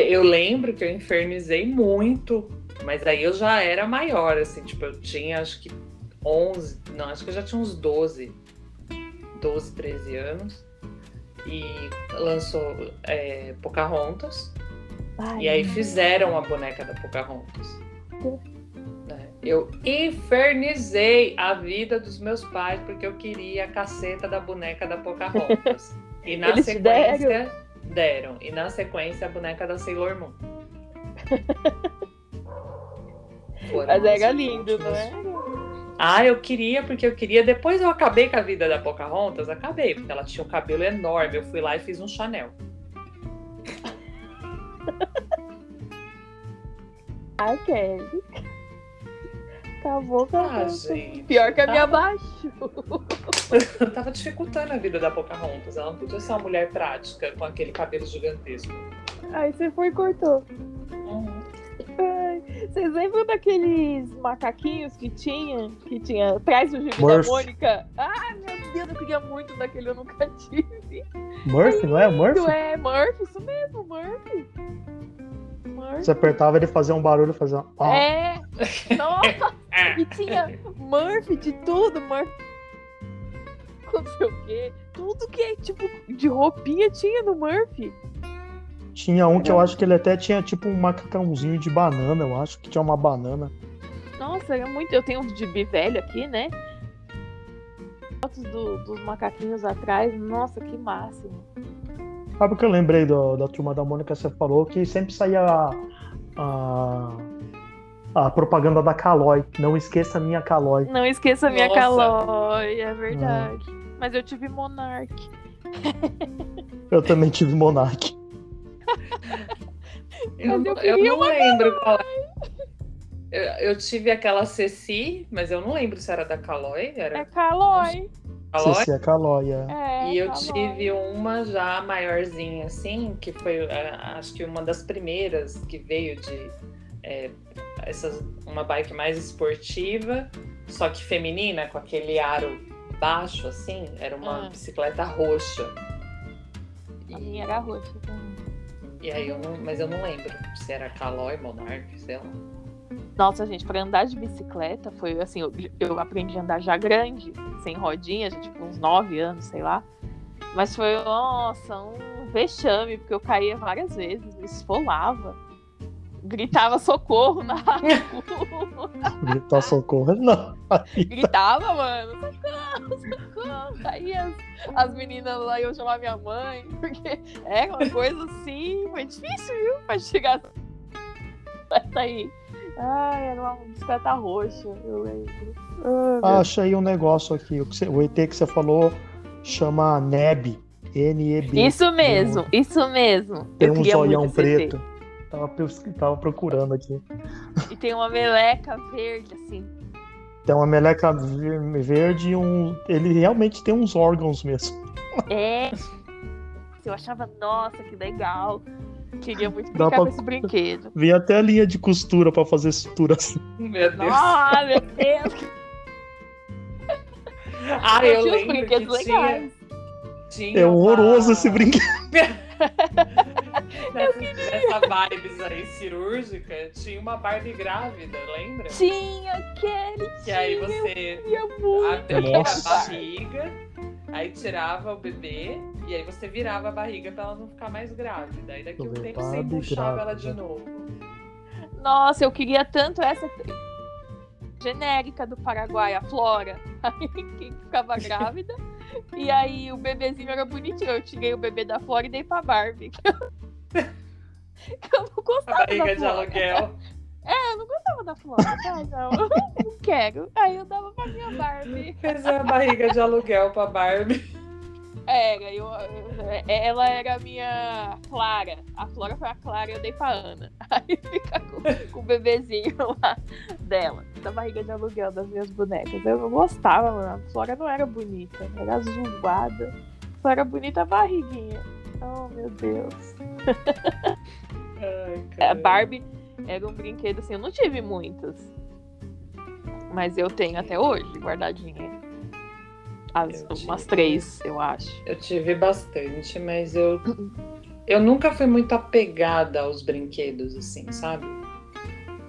Eu lembro que eu infernizei muito, mas aí eu já era maior, assim, tipo, eu tinha acho que 11, não, acho que eu já tinha uns 12, 12, 13 anos. E lançou é, Pocahontas. Ai, E aí fizeram a boneca da Pocahontas. Né? Eu infernizei a vida dos meus pais porque eu queria a caceta da boneca da Pocahontas. E na Eles sequência deram. E na sequência a boneca da Sailor Moon. Foram Mas era lindo, últimos. não é? Ah, eu queria, porque eu queria. Depois eu acabei com a vida da Pocahontas, acabei, porque ela tinha um cabelo enorme. Eu fui lá e fiz um Chanel. Ai, Kelly. Acabou com a Ah, gente. Pior que a minha abaixo. Eu tava dificultando a vida da Pocahontas. Ela não podia ser uma mulher prática com aquele cabelo gigantesco. Aí você foi e cortou. Uhum. Vocês lembram daqueles macaquinhos que tinha? Que tinha atrás do gibi da. Mônica? Ai, meu Deus, eu queria muito daquele, eu nunca tive. Murphy, não é? Murphy? Isso é Murphy, isso mesmo, Murphy. Murphy. Você apertava, ele fazia um barulho, fazia. um Ah, É! Nossa! E tinha Murphy de tudo, Murphy. Não sei o quê. Tudo que é tipo de roupinha tinha no Murphy. Tinha um que eu acho que ele até tinha tipo um macacãozinho de banana, eu acho que tinha uma banana. Nossa, é muito. Eu tenho um de velho aqui, né? Fotos do- dos macaquinhos atrás. Nossa, que máximo. Sabe o que eu lembrei do- da turma da Mônica? Você falou que sempre saía a, a, a propaganda da Calói. Não esqueça a minha Calói. Não esqueça a minha Nossa. calói, é verdade. Mas eu tive Monark. Eu também tive Monark. Eu, eu não- eu não uma lembro qual é. Eu, eu tive aquela Ceci, mas eu não lembro se era da Calói. É Era calói. Calói. Ceci a Calói, é. É, E eu calói. tive uma já maiorzinha, assim, que foi eh, acho que uma das primeiras que veio de eh, essas, uma bike mais esportiva, só que feminina, com aquele aro baixo, assim, era uma Ah. bicicleta roxa. A E, minha era roxa também. E aí eu não, mas eu não lembro se era Calói, Monarch, sei lá. Nossa, gente, pra andar de bicicleta foi assim, eu, eu aprendi a andar já grande, sem rodinha, já tipo uns 9 anos, sei lá. Mas foi, nossa, um vexame, porque eu caía várias vezes, me esfolava. Gritava socorro na rua. Gritar socorro. Não. Gritava, mano, socorro, socorro. Aí as, as meninas lá iam chamar minha mãe, porque é uma coisa assim, foi difícil, viu? Pra chegar essa aí. Ai, era uma bicicleta roxa, eu lembro. Achei um negócio aqui. O, que você- o ET que você falou chama NEB. N-E-B. Isso mesmo, isso mesmo. Tem eu um zoião preto. Tava, tava procurando aqui. E tem uma meleca verde, assim. Tem uma meleca ver- verde e um. Ele realmente tem uns órgãos mesmo. É. Eu achava, nossa, que legal. Queria muito brincar pra- com esse brinquedo. Vi até a linha de costura pra fazer sutura assim. Meu Deus. Nossa, meu Deus. Ah, eu eu tinha uns lembro que brinquedos tinha, legais. tinha É horroroso uma- esse brinquedo. Nessa, nessa vibes aí cirúrgica, tinha uma Barbie grávida, lembra? Tinha, Kelly, Que aí você Nossa. a barriga, aí tirava o bebê, e aí você virava a barriga pra ela não ficar mais grávida. Aí daqui a um tempo você embuchava ela de novo. Nossa, eu queria tanto essa genérica do Paraguai, a Flora, aí que ficava grávida. E aí o bebezinho era bonitinho. Eu tirei o bebê da Flora e dei pra Barbie. Que eu não A gostava barriga da de aluguel. É, eu não gostava da Flora. Ai, não, não quero. Aí eu dava pra minha Barbie. Fez a barriga de aluguel pra Barbie. Era, eu, eu- ela era a minha Clara. A Flora foi a Clara e eu dei pra Ana. Aí fica com, com o bebezinho lá dela, da barriga de aluguel das minhas bonecas. Eu não gostava, mano. A Flora não era bonita, era zoada. Só era bonita a barriguinha. Oh, meu Deus. Ai, A cara. Barbie era um brinquedo assim, eu não tive muitos. Mas eu tenho até hoje, guardadinha. As, Eu umas tive. três, eu acho. Eu tive bastante, mas eu eu nunca fui muito apegada aos brinquedos assim, sabe?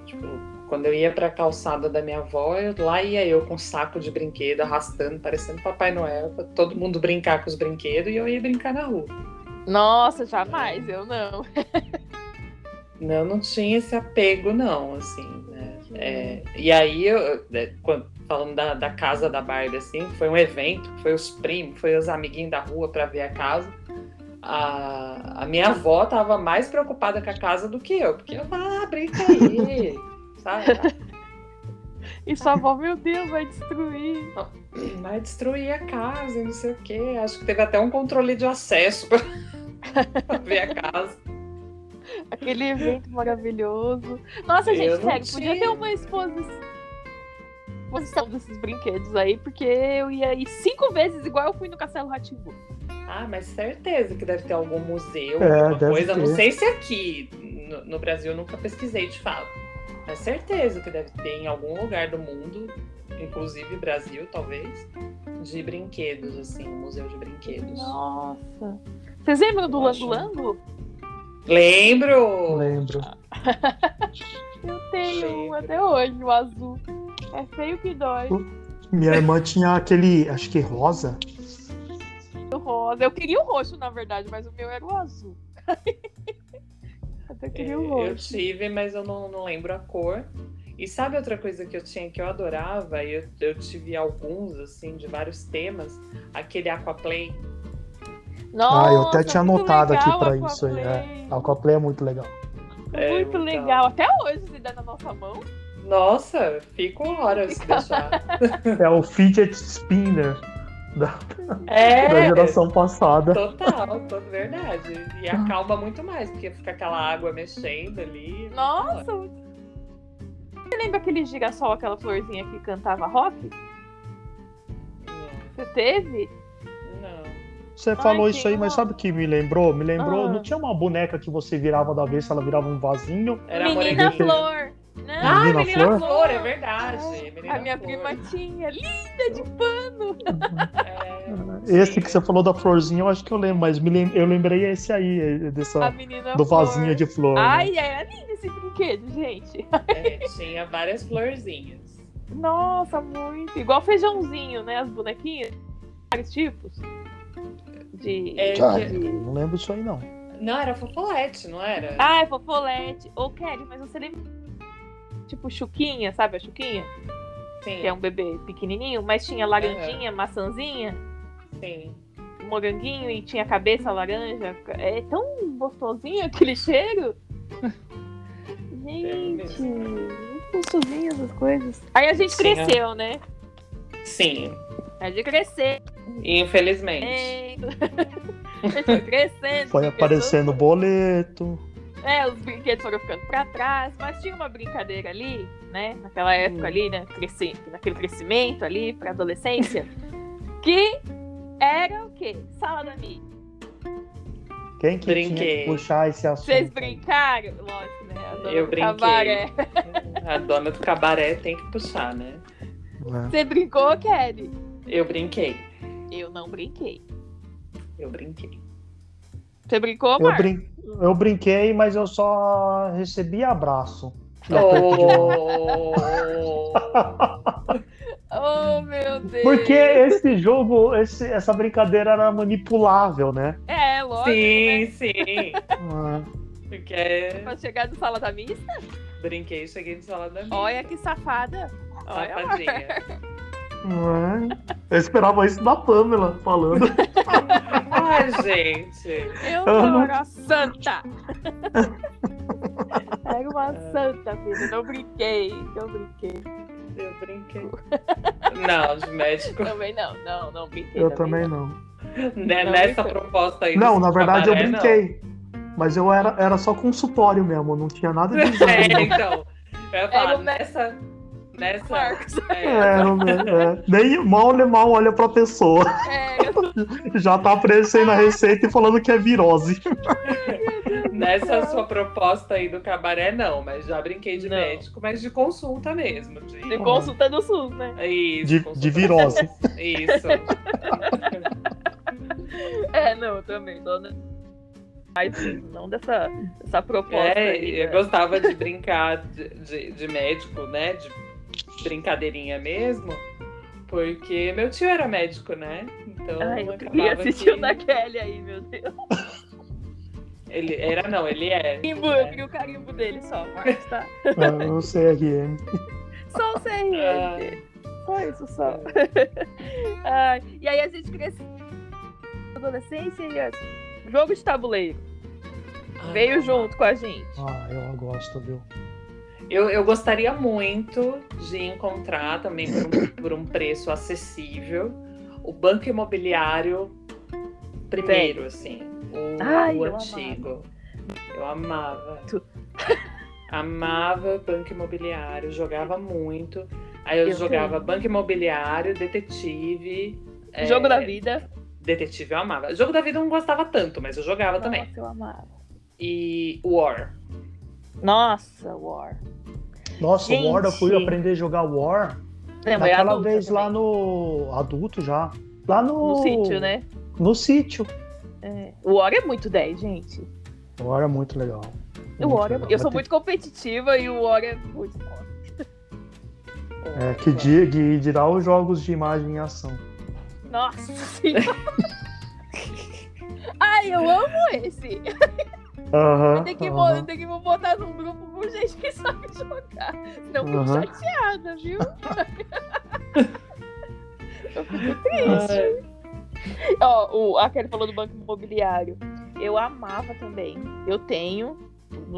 Tipo, quando eu ia pra calçada da minha avó, eu- lá ia eu com um saco de brinquedo arrastando, parecendo Papai Noel, pra todo mundo brincar com os brinquedos e eu ia brincar na rua. Nossa, jamais, eu não. Não, não tinha esse apego não, assim, né? É, e aí, eu, é, quando- falando da, da casa da Barbie, assim, foi um evento, foi os primos, foi os amiguinhos da rua pra ver a casa. A, a minha avó tava mais preocupada com a casa do que eu, porque eu falava, ah, brinca aí, sabe? E sua avó, meu Deus, vai destruir. Vai destruir a casa não sei o quê. Acho que teve até um controle de acesso pra, pra ver a casa. Aquele evento maravilhoso. Nossa, Eu gente, sério, podia ter uma exposição. Exposição desses brinquedos aí, porque eu ia ir cinco vezes igual eu fui no Castelo Ratimbu. Ah, mas certeza que deve ter algum museu, É, alguma coisa. Não ter. sei se aqui no, no Brasil eu nunca pesquisei de fato. Mas certeza que deve ter em algum lugar do mundo, inclusive Brasil, talvez, de brinquedos, assim, um museu de brinquedos. Nossa. Vocês lembram do Lango Lango? Lembro! Lembro. Eu tenho um até hoje, o azul. É feio que dói. Minha irmã tinha aquele, acho que rosa. O rosa. Eu queria o roxo, na verdade, mas o meu era o azul. Até É, queria o eu roxo. tive, mas eu não, não lembro a cor. E sabe outra coisa que eu tinha que eu adorava? E eu, eu tive alguns, assim, de vários temas. Aquele Aquaplay. Ah, eu até Nossa, tinha anotado aqui pra isso aí. É. A Aquaplay é muito legal. É, Muito então. legal. Até hoje, se der na nossa mão. Nossa, fico horas se deixar. É o fidget spinner da, É, da geração passada. total, toda verdade. E acalma muito mais, porque fica aquela água mexendo ali. Nossa! Você lembra aquele girassol, aquela florzinha que cantava rock? Não, Você teve? Você falou isso aí, mas sabe o que me lembrou? Me lembrou, Ah. não tinha uma boneca que você virava da vez, ela virava um vasinho. Era a Menina. Flor! Não, Ah, Menina Menina Flor, Flor? é verdade. Menina a minha Flor. prima tinha, linda de pano. É, Esse sim. que você falou da florzinha, eu acho que eu lembro, mas lem- eu lembrei esse aí, eh, dessa, do Flor. vasinho de flor. né? Ai, era lindo esse brinquedo, gente. É, tinha várias florzinhas. Nossa, muito. Igual feijãozinho, né? As bonequinhas. Vários tipos. De. É, Tá. que- Não lembro disso aí, não. Não, era fofolete, não era? Ah, é fofolete. Ô, Kelly, mas você lembra? Tipo, Chuquinha, sabe a Chuquinha? sim, Que é um bebê pequenininho, mas tinha laranjinha, maçãzinha, sim. moranguinho e tinha cabeça laranja. É tão gostosinho aquele cheiro. Gente, muito gostosinho essas coisas. Aí a gente Sim, é. cresceu, né? Sim, A gente cresceu. infelizmente. É. Foi crescendo. Foi aparecendo boleto. tudo- né, os brinquedos foram ficando pra trás, mas tinha uma brincadeira ali, né, naquela época Hum. ali, né, cresci, naquele crescimento ali pra adolescência, que era o quê? Sala da mídia. Quem que tinha Brinquei. que puxar esse assunto? Vocês brincaram? Lógico, né? A dona Eu do brinquei. cabaré. A dona do cabaré tem que puxar, né? É. Você brincou, Kelly? Eu brinquei. Eu não brinquei. Eu brinquei. Você brincou, Eu, Marcos? brin... eu brinquei, mas eu só recebi abraço. De. Oh, Oh, meu Deus. Porque esse jogo, esse- essa brincadeira era manipulável, né? É, lógico, sim, né? sim. Ah, Porque Pra chegar no sala da mista? brinquei cheguei no salão da minha. Olha que safada. Olha. Safadinha. É. Eu esperava isso da Pamela falando. Ai, gente. Eu Eu não não- era santa. Era uma santa, filho. Não brinquei. Não brinquei. Eu brinquei. Não, de médico. Também não. Não, não brinquei. Eu também não. Né, Não Nessa brincou. proposta aí. Não, do na verdade eu cabaré, não. brinquei. Mas eu era, era só consultório mesmo, não tinha nada de exame. É, não. então. Eu ia Era falar, nessa. Nessa. Marcos. É, É, é. Nem mal nem mal olha pra pessoa. É, Já tá aparecendo a receita e falando que é virose. nessa sua proposta aí do cabaré, não, mas já brinquei de Não. médico, mas de consulta mesmo. De, de consulta do SUS, né? Isso, De, de virose. Isso. É, não, também. Dona... Mas não dessa, dessa proposta É, aí. eu né? gostava de brincar de, de, de médico, né? De brincadeirinha mesmo. Porque meu tio era médico, né? Então Ai, eu queria assistir o que da Kelly aí, meu Deus. ele era não, ele é. Carimbo, eu queria o carimbo dele só, Marcos, tá? É, o CRM. Só o CRM. Só isso, só. Ai, e aí a gente cresceu na adolescência e é, jogo de tabuleiro. Ai, Veio não. junto com a gente. Ah, eu gosto, viu? Eu, eu gostaria muito de encontrar também por um, por um preço acessível o banco imobiliário primeiro, assim, o, Ai, o eu antigo. Eu amava. Tu- Amava banco imobiliário, jogava muito. Aí eu, Eu jogava também. banco imobiliário, detetive. é, Jogo da vida. Detetive eu amava. Jogo da vida eu não gostava tanto, mas eu jogava também. Nossa, eu amava. E War. Nossa, War. Nossa, Gente. War, eu fui aprender a jogar War Não, é naquela vez lá também. no. adulto já. Lá no. No sítio, né? No sítio. É. O War é muito 10, gente. O War é muito legal. O Muito War é... legal. Eu sou muito competitiva e o War é muito tem- É, que di- que dirá os jogos de imagem e ação. Nossa senhora. Ai, eu amo esse. Aham. Tem que, aham. mo- tem que me botar num grupo com gente que sabe jogar. Senão eu fico Aham. chateada, viu? eu fico triste. Ó, o, a Kelly falou do banco imobiliário. Eu amava também. Eu tenho.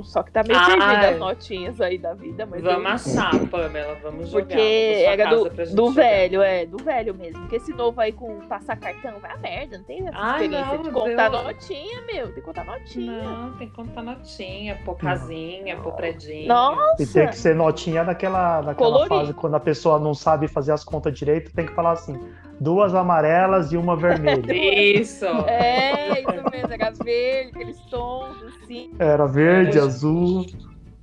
Só que tá meio Ah, perdida é. as notinhas aí da vida, mas Vamos eu- achar, Pamela. Vamos jogar. Porque era do, pra gente do jogar. velho, é, do velho mesmo. Porque esse novo aí com passar cartão, vai a merda, não tem essa Ai, experiência não, de contar Deus. notinha, meu. Tem que contar notinha. Não, tem que contar notinha, pôr casinha, pôr predinho. Nossa! E tem que ser notinha daquela, daquela Colorido. fase quando a pessoa não sabe fazer as contas direito, tem que falar assim: duas amarelas e uma vermelha. Isso! É, isso mesmo, era verde, aqueles tons, assim. Era verde, É. azul.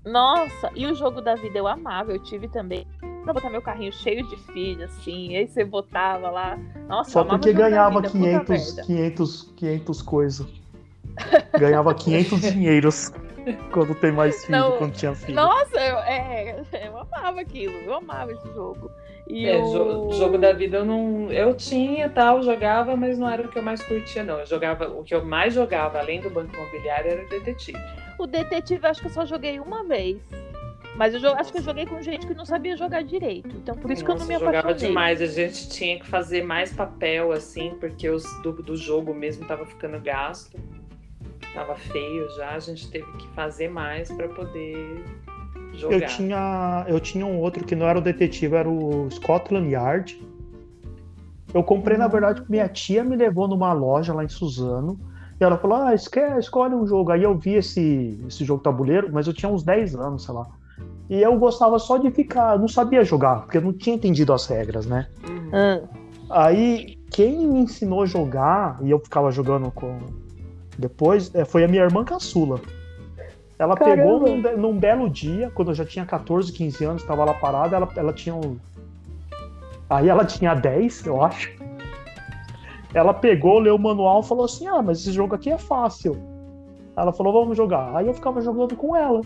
Nossa, e o jogo da vida eu amava, eu tive também. Pra botar meu carrinho cheio de filho, assim, aí você botava lá. Nossa, eu Só porque ganhava vida, puta 500, merda. 500, 500 coisas. Ganhava 500 dinheiros quando tem mais filho, Não. quando tinha filho. Nossa, eu, é, eu amava aquilo, eu amava esse jogo. E É, o... jo- jogo da vida eu não. Eu tinha tal, jogava, mas não era o que eu mais curtia, não. Eu jogava. O que eu mais jogava, além do banco imobiliário, era o detetive. O detetive eu acho que eu só joguei uma vez. Mas eu acho que eu joguei com gente que não sabia jogar direito. Então por isso que eu não Nossa, me jogava apaixonei. demais. A gente tinha que fazer mais papel, assim, porque os do, do jogo mesmo tava ficando gasto. Tava feio já. A gente teve que fazer mais pra poder jogar. Eu tinha, eu tinha um outro que não era o detetive, era o Scotland Yard. Eu comprei, na verdade, minha tia me levou numa loja lá em Suzano. E ela falou: Ah, escolhe um jogo. Aí eu vi esse, esse jogo tabuleiro, mas eu tinha uns 10 anos, sei lá. E eu gostava só de ficar, não sabia jogar, porque eu não tinha entendido as regras, né? Uhum. Aí, quem me ensinou a jogar, e eu ficava jogando com. Depois, eh, foi a minha irmã caçula. Ela Caramba. pegou num, num belo dia, quando eu já tinha 14, 15 anos, tava lá parada, ela, ela tinha um. Aí ela tinha 10, eu acho. Ela pegou, leu o manual e falou assim: Ah, mas esse jogo aqui é fácil. Ela falou: Vamos jogar. Aí eu ficava jogando com ela.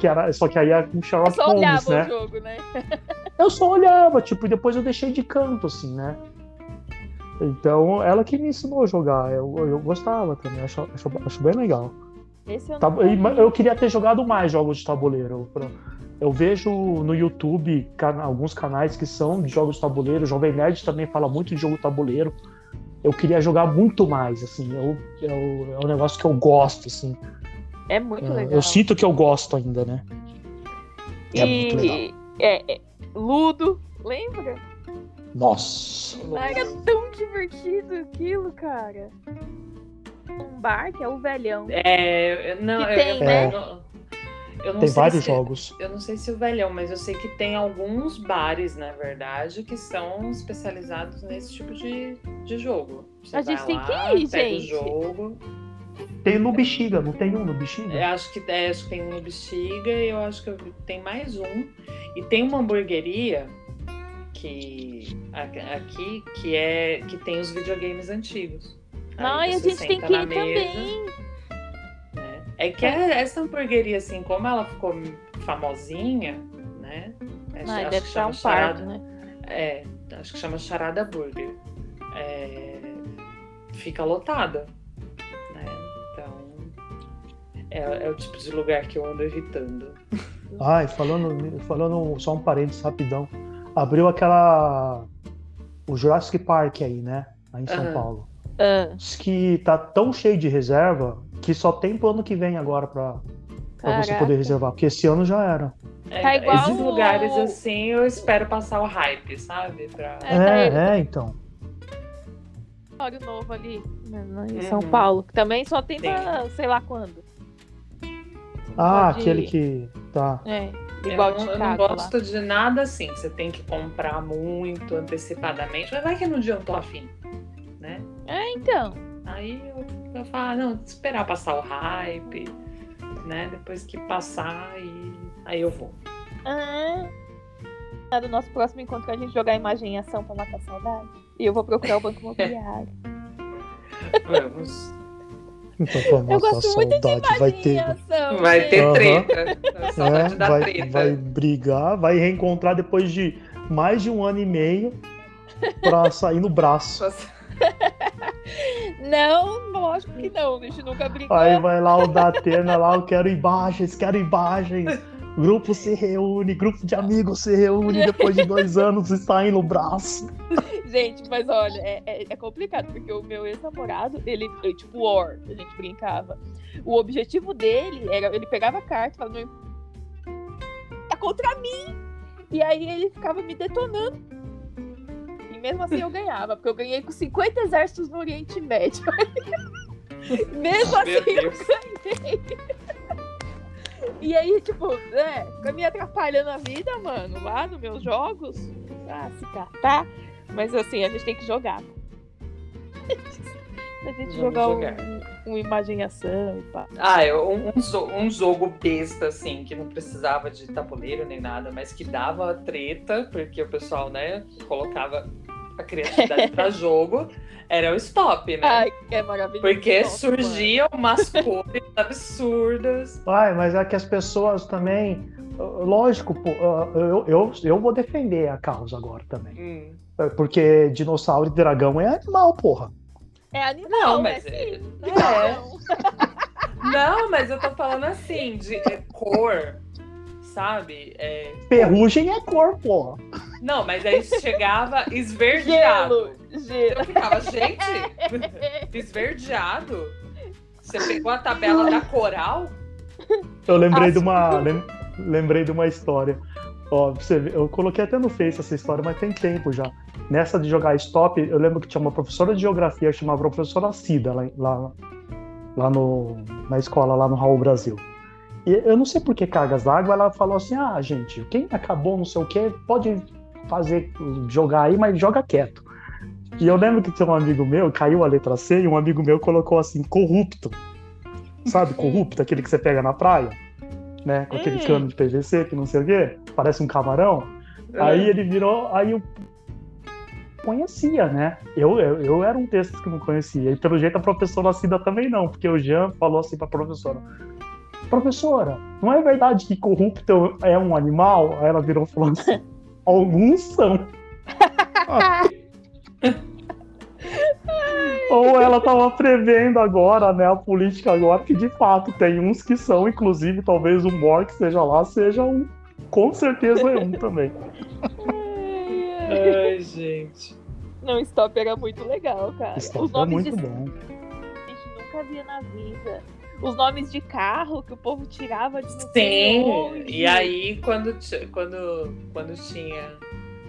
Que era, só que aí era com Sherlock só Holmes, olhava né? o jogo, né? Eu só olhava, tipo, e depois eu deixei de canto, assim, né? Então, ela que me ensinou a jogar. Eu, eu gostava também, acho, acho, acho bem legal. Esse eu Tá- não e- eu queria ter jogado mais jogos de tabuleiro. Eu, vejo no YouTube cana- alguns canais que são de jogos de tabuleiro. O Jovem Nerd também fala muito de jogo tabuleiro. Eu queria jogar muito mais, assim. Eu, eu- é um negócio que eu gosto, assim. É muito É, legal. eu sinto que eu gosto ainda, né? É muito legal. E é, é, Ludo, lembra? Nossa. Ah, Era tão divertido aquilo, cara. Um bar que é o velhão. É, não, Que eu, tem, eu, né? eu não, eu não Tem sei vários se- jogos. Eu não sei se o velhão, mas eu sei que tem alguns bares, na verdade, que são especializados nesse tipo de, de jogo. Você A gente tem lá, que ir, pega gente. o jogo. Tem no Bexiga, não tem um no Bexiga? Eu acho que, é, acho que tem um no Bexiga e eu acho que tem mais um. E tem uma hamburgueria que aqui que é que tem os videogames antigos. Aí Ai, a gente tem que ir mesa, também. né? É que é- essa hamburgueria, assim, como ela ficou famosinha, né? Acho- Ai, acho deve que estar chama um Charada- pardo, né? É, acho que chama Charada Burger. É, fica lotada, né? Então, é, é o tipo de lugar que eu ando evitando. Ai, falando, falando só um parênteses rapidão. Abriu aquela. O Jurassic Park aí, né? Aí em São Aham. Paulo. Diz que tá tão cheio de reserva que só tem pro ano que vem agora pra, pra você poder reservar. Porque esse ano já era. É, Tá igual Esses o- lugares assim, eu espero passar o hype, sabe? Pra... É, tá É, é, então. Olha o novo ali né, em São Uhum. Paulo. Que também só tem Sim. pra sei lá quando. Ah, Pode aquele que. Tá. É, igual eu, não, eu não lá. gosto de nada assim, você tem que comprar muito antecipadamente, mas vai que no dia eu não tô afim, né? É, então. Aí eu, eu falo, ah, não, esperar passar o hype, né? Depois que passar, aí, aí eu vou. Ah, do nosso próximo encontro a gente jogar imagem em ação pra matar a saudade. E eu vou procurar o banco imobiliário. Vamos. Então, pra eu matar a gosto muito de saudade, imagem vai em ter. ação. Vai ter. Saudade É, da vai, treta. vai brigar, vai reencontrar depois de mais de um ano e meio pra sair no braço. Não, lógico que não. A gente nunca brigou. Aí vai lá o da Atena lá, eu quero imagens, quero imagens. Grupo se reúne, grupo de amigos se reúne depois de dois anos e saem no braço. Gente, mas olha, é, é- é complicado, porque o meu ex-namorado, ele, ele, tipo, War, a gente brincava. O objetivo dele era, ele pegava a carta e falava, é contra mim! E aí ele ficava me detonando. Mesmo assim eu ganhava, porque eu ganhei com 50 exércitos no Oriente Médio. mesmo assim eu ganhei. E aí, tipo, né, fica me atrapalhando a vida, mano, lá nos meus jogos. Ah, se catar. Mas assim, a gente tem que jogar. a gente jogar, jogar. Um, um imaginação e pá. Ah, um, um um jogo besta, assim, que não precisava de tabuleiro nem nada, mas que dava treta, porque o pessoal, né, colocava a criatividade pra jogo, era o stop, né? Ai, é maravilhoso. porque Nossa, mano. surgiam umas cores absurdas. Ai, mas é que as pessoas também. Lógico, pô, eu, eu, eu vou defender a causa agora também. Hum. Porque dinossauro e dragão é animal, porra. É animal, Não, né? mas é- é. Não. Não, mas eu tô falando assim, de é, cor, sabe? É, Ferrugem é cor, porra. não, mas aí chegava esverdeado. Gelo, gelo. Eu ficava, gente, esverdeado? Você pegou a tabela da coral? Eu lembrei As- de uma. lem- lembrei de uma história. Ó, você eu coloquei até no Face essa história, mas tem tempo já. Nessa de jogar stop, eu lembro que tinha uma professora de geografia chamada professora Cida lá, lá, lá no, na escola, lá no Raul Brasil. Eu não sei por que cargas d'água, ela falou assim: ah, gente, quem acabou, não sei o que, pode fazer, jogar aí, mas joga quieto. E eu lembro que tinha um amigo meu, caiu a letra C, e um amigo meu colocou assim, corrupto. Sabe, corrupto, aquele que você pega na praia, né? Com aquele Hum. cano de PVC, que não sei o quê, parece um camarão. É. Aí ele virou, aí eu conhecia, né? Eu, eu, eu era um desses que não conhecia. E pelo jeito a professora Cida também não, porque o Jean falou assim pra professora: Professora, não é verdade que corrupto é um animal? Aí ela virou e falou assim: Alguns são. Ou ela tava prevendo agora, né, a política agora, que de fato tem uns que são, inclusive, talvez o Mor que seja lá, seja um. Com certeza é um também. Ai, gente. Não, Stop era muito legal, cara. Stop Os é muito de bom. a gente nunca via na vida. Os nomes de carro que o povo tirava de Sim, e aí quando, quando, quando tinha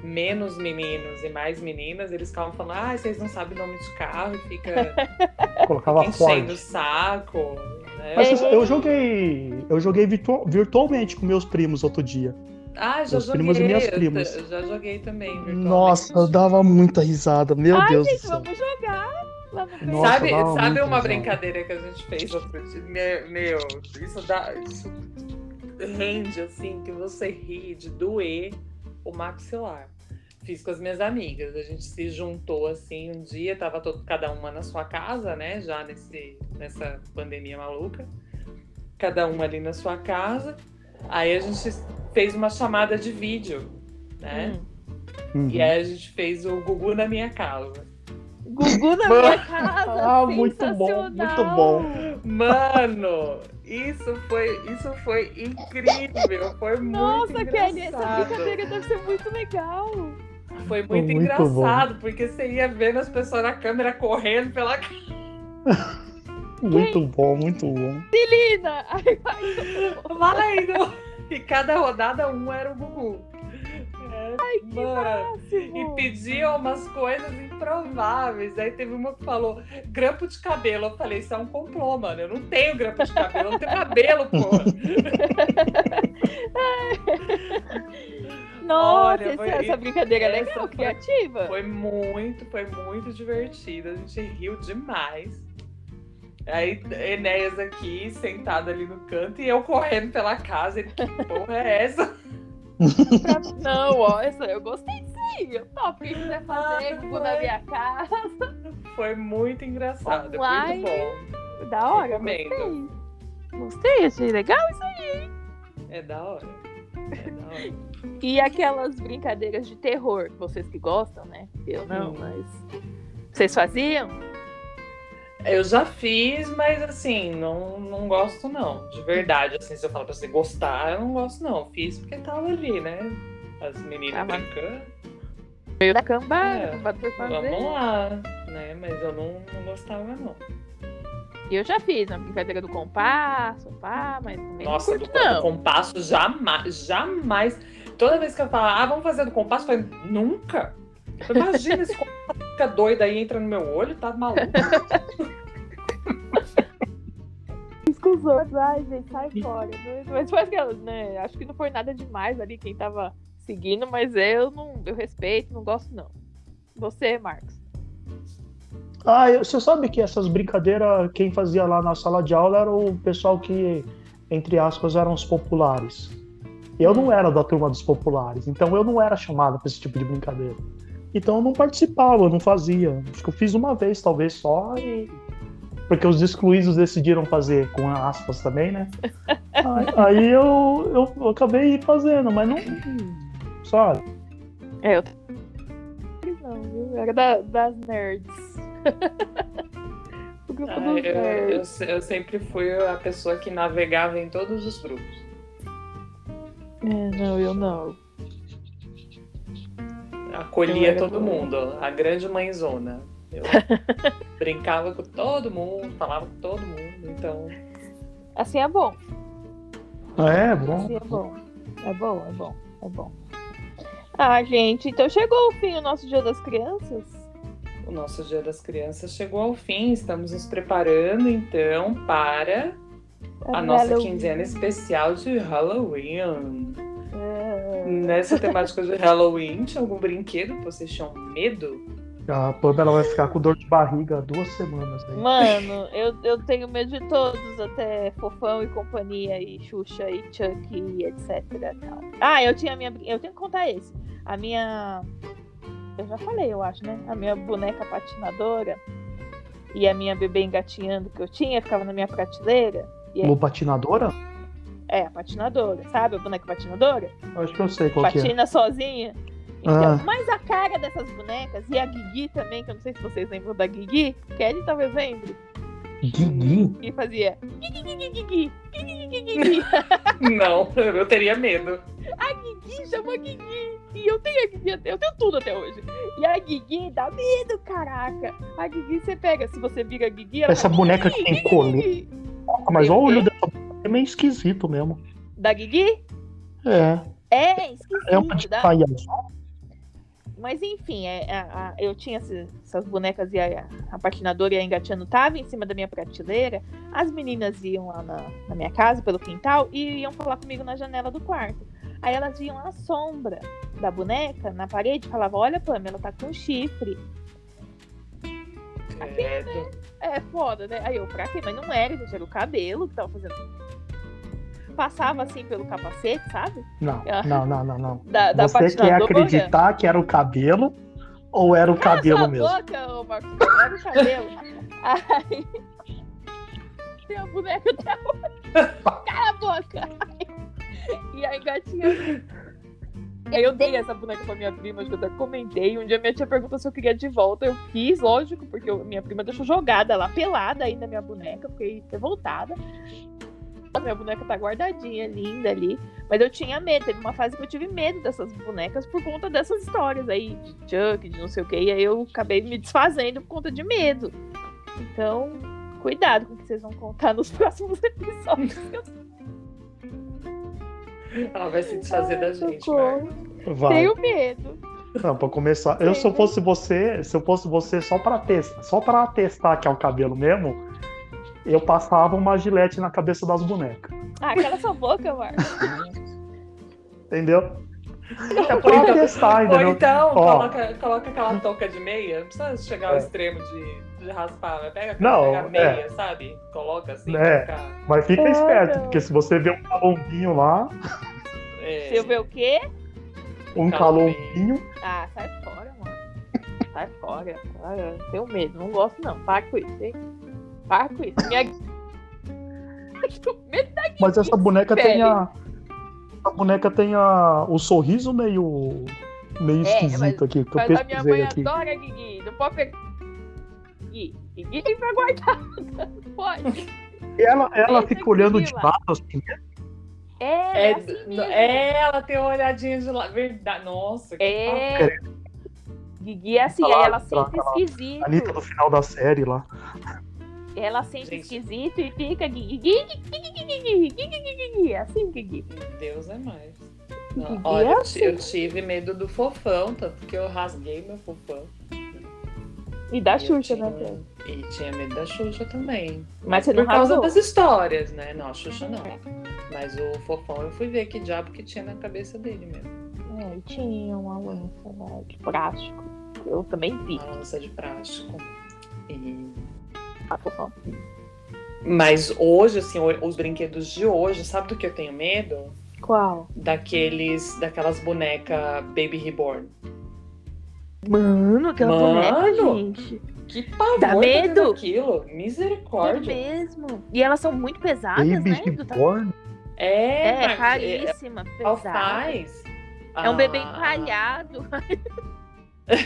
menos meninos e mais meninas, eles ficavam falando, ah, vocês não sabem nome de carro e fica Colocava enchendo Ford. o saco. Né? Mas É. eu joguei. Eu joguei virtu- virtualmente com meus primos outro dia. Ah, já meus joguei. primos e minhas eu primas. já joguei também. virtualmente. Nossa, eu dava muita risada, meu Ai, Deus gente, do céu. vamos jogar Nossa, sabe sabe uma brincadeira que a gente fez outro dia? Meu, meu, isso dá. Isso rende assim que você ri de doer o maxilar. Fiz com as minhas amigas. A gente se juntou assim um dia, tava todo, cada uma na sua casa, né? Já nesse, nessa pandemia maluca. Cada uma ali na sua casa. Aí a gente fez uma chamada de vídeo, né? Hum. Uhum. E aí a gente fez o Gugu na minha casa. Gugu na minha casa. Ah, muito bom, muito bom. Mano, isso foi, isso foi incrível. Foi muito Nossa, Kelly, essa brincadeira deve ser muito legal. Foi muito, Muito engraçado, porque você ia vendo as pessoas na câmera correndo pela casa. Muito bom, muito bom. Lina! Ai, vai. Valendo! E cada rodada um era o Gugu. Ai, que mano. E máximo. pediam umas coisas improváveis. Aí teve uma que falou grampo de cabelo. Eu falei, isso é um complô, mano. Eu não tenho grampo de cabelo, eu não tenho cabelo, porra. Nossa, Olha, essa, foi- essa brincadeira é legal, foi- criativa. Foi muito, foi muito divertido. A gente riu demais. Aí Enéas aqui, sentado ali no canto, e eu correndo pela casa. Ele, que porra é essa? Pra- Não, ó, essa, eu gostei sim. Eu topo. Quem quiser fazer, Ah, Gugu na foi. minha casa. Foi muito engraçado. é Online. Muito bom. Da hora, Recomendo. gostei. Gostei, achei legal isso aí. É da hora. É da hora. E aquelas brincadeiras de terror, vocês que gostam, né? Eu não, Hum. mas. Vocês faziam? Eu já fiz, mas assim, não, não gosto não. De verdade, assim, se eu falar pra você gostar, eu não gosto não. Fiz porque tava ali, né? As meninas Ah, brincando. Meio da cambada, É, fazer. Vamos lá, né? Mas eu não, não gostava não. E eu já fiz a brincadeira do compasso, pá, mas também Nossa, não do, curto, do não. compasso, jamais, jamais. Toda vez que eu falo, ah, vamos fazer do compasso, eu falei, nunca. Imagina esse fica doido aí, entra no meu olho, tá maluco. Outros, ai, gente, sai fora. Mas- foi aquela, né? Acho que não foi nada demais ali quem tava seguindo, mas eu não, eu respeito, não gosto, não. Você, Marcos. Ah, você sabe que essas brincadeiras, quem fazia lá na sala de aula era o pessoal que, entre aspas, eram os populares. Eu não era da turma dos populares, então eu não era chamado para esse tipo de brincadeira. Então eu não participava, eu não fazia. Acho que eu fiz uma vez, talvez só, e... porque os excluídos decidiram fazer, com aspas também, né? Aí, aí eu, eu, eu acabei fazendo, mas não. Sabe? É, eu. Não, viu? Era da- das nerds. o grupo Ah, dos eu, eu, nerds. se- eu sempre fui a pessoa que navegava em todos os grupos. É, não, eu não. Acolhia era todo do- mundo, a grande mãezona. Eu brincava com todo mundo, falava com todo mundo, então. Assim é bom. É, bom. Assim é bom. É bom, é bom, é bom. Ah, gente, então chegou o fim o nosso Dia das Crianças. o nosso Dia das Crianças chegou ao fim. Estamos nos preparando, então, para a nossa Halloween. quinzena especial de Halloween. Nessa temática de Halloween, tinha algum brinquedo que vocês tinham medo? A Pamela vai ficar com dor de barriga duas semanas aí. Mano, eu, eu tenho medo de todos, até Fofão e companhia, e Xuxa e Chuck e etc. Tal. Ah, eu tinha a minha. Eu tenho que contar esse. A minha. Eu já falei, eu acho, né? A minha boneca patinadora e a minha bebê engatinhando que eu tinha, ficava na minha prateleira. E aí, patinadora? É, a patinadora, sabe? A boneca patinadora? Acho que eu sei qual que é. Patina sozinha. Então, Ah. mas a cara dessas bonecas e a Guigui também, que eu não sei se vocês lembram da Guigui, Kelly talvez lembre. Guigui? que fazia Guigui, Guigui. Não, eu teria medo. A Guigui chama Guigui. E eu tenho a Guigui, até- eu tenho tudo até hoje. E a Guigui dá medo, caraca. A Guigui você pega, se você vira a Guigui, ela Essa fala, boneca "Guigui, que tem. Guigui." Mas olha o olho dessa boneca, é meio esquisito mesmo. Da Guigui? É. É, esquisito. É uma palhaço. Mas enfim, é, a- a- eu tinha essas bonecas e a, a patinadora e a engateando tava em cima da minha prateleira. As meninas iam lá na, na minha casa, pelo quintal, e iam falar comigo na janela do quarto. Aí elas viam a sombra da boneca na parede e falavam: Olha, Pamela, ela tá com chifre. Credo. É foda, né? Aí eu, pra quê? Mas não era, gente, era o cabelo que tava fazendo. Passava assim pelo capacete, sabe? Não, não, não, não, não. Da, da Você quer acreditar que era o cabelo ou era o Cala cabelo sua mesmo? boca, ô Marcos, era o cabelo. Aí. Tem a boneca até hoje. Cala a boca. E aí, gatinha. E aí eu dei essa boneca pra minha prima, acho que eu até comentei. Um dia minha tia perguntou se eu queria de volta. Eu quis, lógico, porque eu- minha prima deixou jogada lá, pelada ainda minha boneca. Fiquei revoltada. A minha boneca tá guardadinha, linda ali. Mas eu tinha medo. Teve uma fase que eu tive medo dessas bonecas por conta dessas histórias aí, de Chuck, de não sei o que. E aí eu acabei me desfazendo por conta de medo. Então, cuidado com o que vocês vão contar nos próximos episódios. Ela vai se desfazer da gente. Vai. Tenho medo. Não, pra começar. Eu, se eu fosse você, se eu fosse você só pra testar, só pra testar que é o cabelo mesmo, eu passava uma gilete na cabeça das bonecas. Ah, cala sua boca, Marcos. Entendeu? É Ou pra então- testar, Ou entendeu? então, Ó. coloca, coloca aquela touca de meia. Não precisa chegar ao É. extremo de, de raspar. Mas pega, Não, pega a é. meia, sabe? Coloca assim É. pra ficar. Mas fica É, esperto, não. porque se você vê um calombinho lá, É, Se eu ver o quê? um Calombinho. calombinho, Ah, sai fora, mano. Sai fora. Ah, eu tenho medo. Não gosto, não. Para com isso, hein? Para com isso. Minha... Mas essa boneca Velho. tem a. A boneca tem a, o sorriso meio. meio É, esquisito mas- aqui, que eu Mas a minha mãe aqui. adora Guigui. Não pode pegar. Guigui. Guigui pra guardar. Não pode. Ela, ela Essa fica olhando de lado assim. É, É, é assim mesmo. é, ela tem uma olhadinha de lá. Verdade. Nossa, que É. Guigui é assim, Tá lá, aí ela tá tá lá. esquisito. Anitta no final da série lá. Ela sente Gente. esquisito e fica Guigui, Guigui. É assim, Guigui. Deus é mais. Não, olha, é eu assim. eu tive medo do fofão, tanto que eu rasguei meu fofão. E da E Xuxa, tinha- né? E tinha medo da Xuxa também. Mas por causa das histórias, né? Não, a Xuxa não. Mas o fofão eu fui ver que diabo que tinha na cabeça dele mesmo. É, e tinha uma lança lá de plástico. Eu também vi. Uma lança de plástico. E... Ah. Mas hoje, assim, os brinquedos de hoje, sabe do que eu tenho medo? Qual? Daqueles, daquelas bonecas Baby Reborn. Mano, aquela Mano! boneca, gente. Que pavor Dá tá medo? aquilo. É Misericórdia. mesmo. E elas são muito pesadas, Baby né? Ta- Reborn. É, É, mas- caríssima, Qual pesada. faz? É um bebê Ah, empalhado.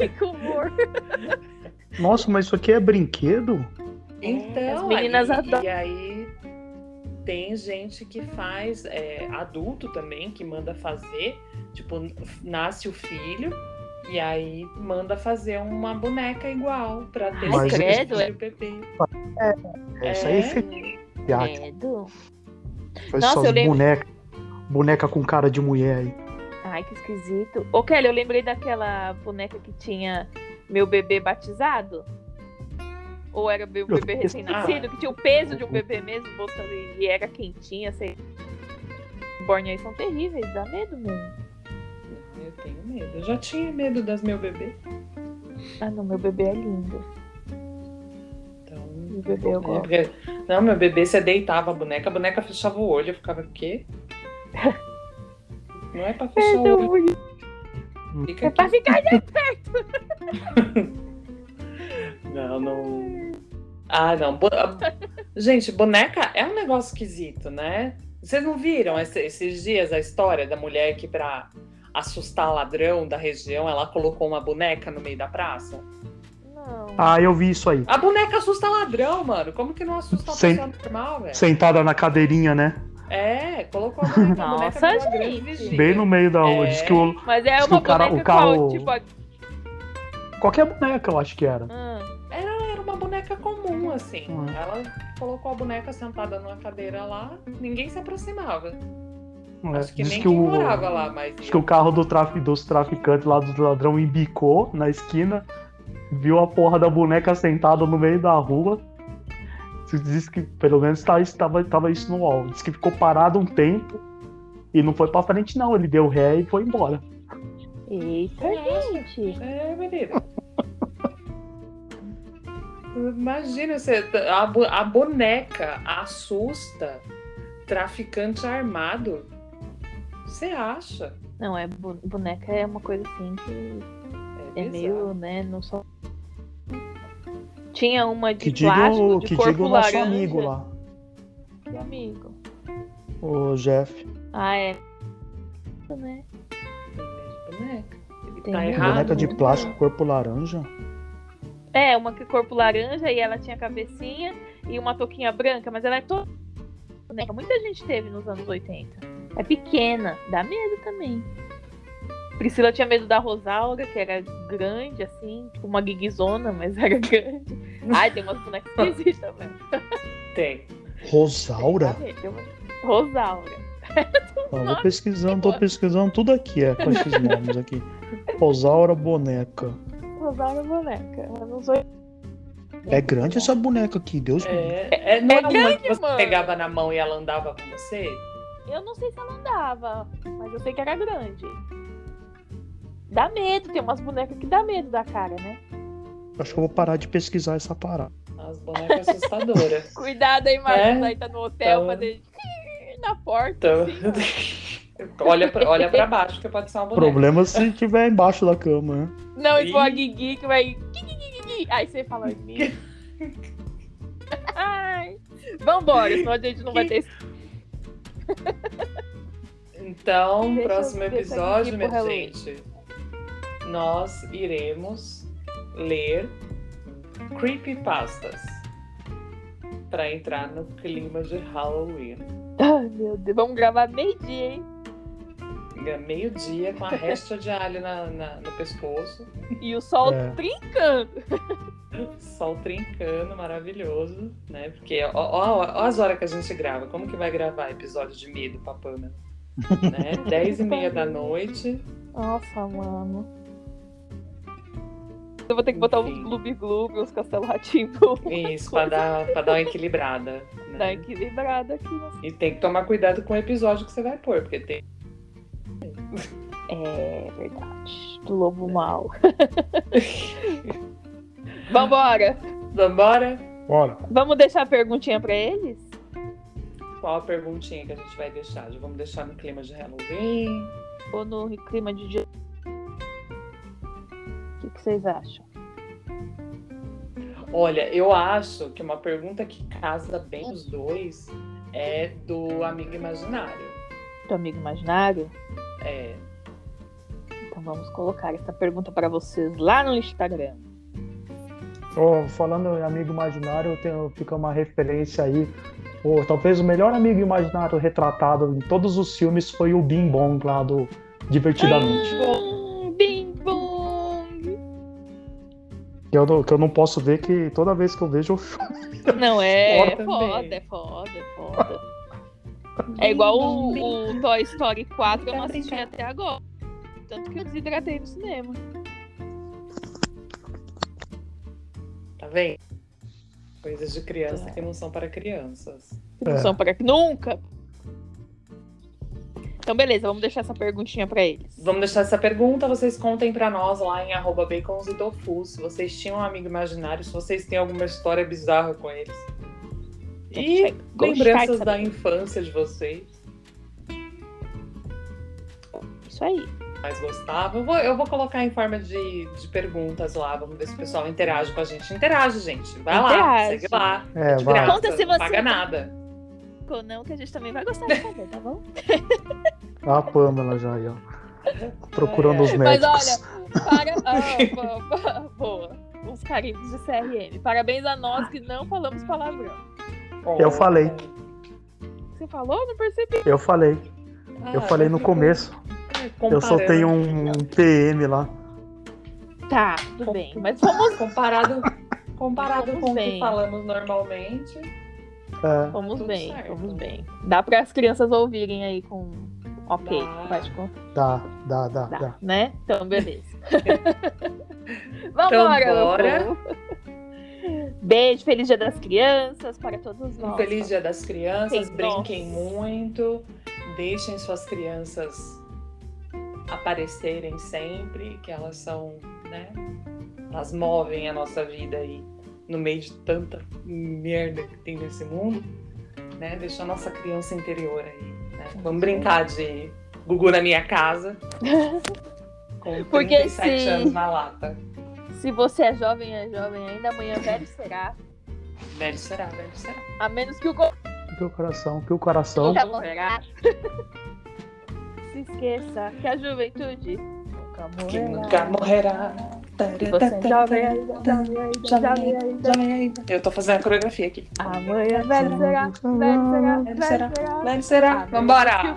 Ai, que horror. Nossa, mas isso aqui é brinquedo? Então, As meninas aí, adoram. E aí tem gente que faz, é, adulto também, que manda fazer. Tipo, nasce o filho e aí manda fazer uma boneca igual pra ter Mas esse credo, filho bebê. Isso aí é. Credo. Faz Nossa, eu lembro- boneca, boneca com cara de mulher aí. Ai, que esquisito. Ô, Kelly, eu lembrei daquela boneca que tinha meu bebê batizado. Ou era meu Eu bebê esqueci. recém-nascido, que tinha o peso de um bebê mesmo, botando e era quentinha, sei. Born aí são terríveis, dá medo mesmo. Eu tenho medo. Eu já tinha medo das meu bebê. Ah, não, meu bebê é lindo. Então. Meu bebê eu é, gosto. porque- Não, meu bebê, você deitava a boneca, a boneca fechava o olho, eu ficava, o quê? Não é pra fechar o olho, bonito. fica É pra aqui. ficar Não, não. Ah, não. Bo- Gente, boneca é um negócio esquisito, né? Vocês não viram esse- esses dias a história da mulher que, pra assustar ladrão da região, ela colocou uma boneca no meio da praça? Não. Ah, eu vi isso aí. A boneca assusta ladrão, mano. Como que não assusta pessoa normal, velho? Sentada na cadeirinha, né? É, colocou a boneca, boneca Nossa, a grande gente. Bem no meio da rua. É. Diz que o... Mas é Diz que uma o cara- boneca o carro- qual? Tipo, qualquer boneca, eu acho que era. ah, Era, era uma boneca comum, assim. Hum. Ela colocou a boneca sentada numa cadeira lá, ninguém se aproximava. É, Acho que diz nem que o... morava lá, mas. Diz que o carro do trafi... dos traficantes lá do ladrão embicou na esquina, viu a porra da boneca sentada no meio da rua. Diz que pelo menos tá, estava, tava isso no UOL. Diz que ficou parado um tempo e não foi pra frente, não. Ele deu ré e foi embora. Eita, gente. É, menina. Imagina, você, a, a boneca assusta traficante armado. Você acha? Não, é boneca é uma coisa assim que é bizarro. meio, né, não só. Tinha uma de Que diga, plástico, o, de que corpo diga o nosso laranja. amigo lá, Que amigo. o Jeff. Ah, é. Né? Tem boneca. Ele Tem tá errado. boneca de né? plástico, corpo laranja. É, uma que corpo laranja e ela tinha cabecinha e uma touquinha branca, mas ela é toda. boneca. Muita gente teve nos anos 80. É pequena, dá medo também. Priscila tinha medo da Rosaura, que era grande, assim, tipo uma guiguizona, mas era grande. Ai, tem umas bonecas esquisitas, velho. Tem. Rosaura? Rosaura. Vou pesquisando, tô pesquisando tudo aqui, é, com esses nomes aqui. Rosaura boneca. Rosaura é boneca. Eu não sou. É grande essa boneca aqui, Deus me livre. É, é, não É é, uma grande, que você mano. pegava na mão e ela andava com você? Eu não sei se ela andava, mas eu sei que era grande. Dá medo, tem umas bonecas que dá medo da cara, né? Acho que eu vou parar de pesquisar essa parada. As bonecas assustadoras. Cuidado aí, Marcos, É? aí tá no hotel, Então- fazer na porta. Então, assim, olha, pra, olha pra baixo, que pode ser uma boneca. Problema se tiver embaixo da cama, né? Não, e for a. Guigui que vai. Aí você fala em mim. Ai. Vambora, senão a gente não vai ter. Então, Deixa próximo episódio, minha gente, nós iremos ler creepypastas para entrar no clima de Halloween. Ai, meu Deus. Vamos gravar meio-dia, hein? Meio-dia com a resta de alho na- na- no pescoço, E o sol É. trincando. sol trincando, maravilhoso, né? Porque ó, ó- ó as horas que a gente grava, como que vai gravar episódio de medo, Papana? né? Dez e meia da noite. Nossa, mano. Eu vou ter que botar uns Enfim. Gloob Gloob, uns Castelo Ratimbo. Isso, para dar, pra dar uma equilibrada. né? Dar equilibrada aqui. né? E tem que tomar cuidado com o episódio que você vai pôr, porque tem. É verdade. Do lobo mal. Vambora. Vambora? Bora. Vamos deixar a perguntinha pra eles? Qual a perguntinha que a gente vai deixar? Já vamos deixar no clima de Halloween? Ou no clima de dia? O que, que vocês acham? Olha, eu acho que uma pergunta que casa bem os dois é do amigo imaginário. Do amigo imaginário? É, Então vamos colocar essa pergunta para vocês lá no Instagram. Ó, falando em amigo imaginário, eu tenho, fica uma referência aí. Pô, talvez o melhor amigo imaginário retratado em todos os filmes foi o Bing Bong lá do Divertidamente. Hum, Que, eu, não- que eu não posso ver que toda vez que eu vejo eu choro. Não, é, é também. foda, é foda, é foda. É igual o, o Toy Story 4, eu não assisti até agora. tanto que eu desidratei no cinema. Tá vendo? Coisas de criança que não são para crianças. Não É. são para nunca. Então, beleza, vamos deixar essa perguntinha pra eles. Vamos deixar essa pergunta, vocês contem pra nós lá em arroba bacons e tofu, se vocês tinham um amigo imaginário, se vocês têm alguma história bizarra com eles. E lembranças da infância de vocês, Isso aí. mais gostavam. Eu vou, eu vou colocar em forma de, de perguntas lá, vamos ver se o pessoal interage com a gente. Interage, gente. Vai lá, Interage. segue lá. É, de vai. graça, Conta se não você- paga nada. Ou não, que a gente também vai gostar de saber, tá bom? Ó a Pamela já aí, ó. Procurando os Mas médicos. olha, para. Ah, boa, boa. Uns carimbos de CRM. Parabéns a nós que não falamos palavrão. Eu falei. Você falou? Não percebi. Eu falei. Eu Ah, falei no começo. Eu soltei um, um PM lá. Tá, tudo bem. Mas vamos, Comparado, comparado Vamos com o que falamos normalmente. É, vamos tudo bem, certo. vamos bem. Dá para as crianças ouvirem aí com. Ok, Dá. faz com. dá, dá, dá, Dá, dá. né? Então, beleza. Então, Vambora, bora. povo. Beijo, feliz dia das crianças para todos nós. feliz dia das crianças, Sim, brinquem nossa. muito, deixem suas crianças aparecerem sempre, que elas são, né? Elas movem a nossa vida aí no meio de tanta merda que tem nesse mundo, né? Deixa a nossa criança interior aí? Vamos brincar de Gugu na minha casa. Com Porque 37 se- anos na lata. Se você é jovem, é jovem ainda, amanhã velho será. Velho será, velho será. A menos que o corpo Que o coração, que o coração. nunca morrerá. Se esqueça que a juventude nunca Que morrerá. nunca morrerá. Se você jovem ainda, jovem ainda, jovem ainda. Jovem ainda. Eu tô fazendo a coreografia aqui. Amanhã velho será, velho será, Velho será. Velho será. Vambora.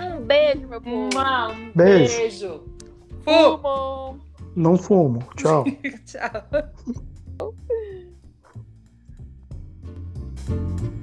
Um beijo, meu povo. Um Beijo. beijo. Fu. Fumo. Não fumo. Tchau. Tchau.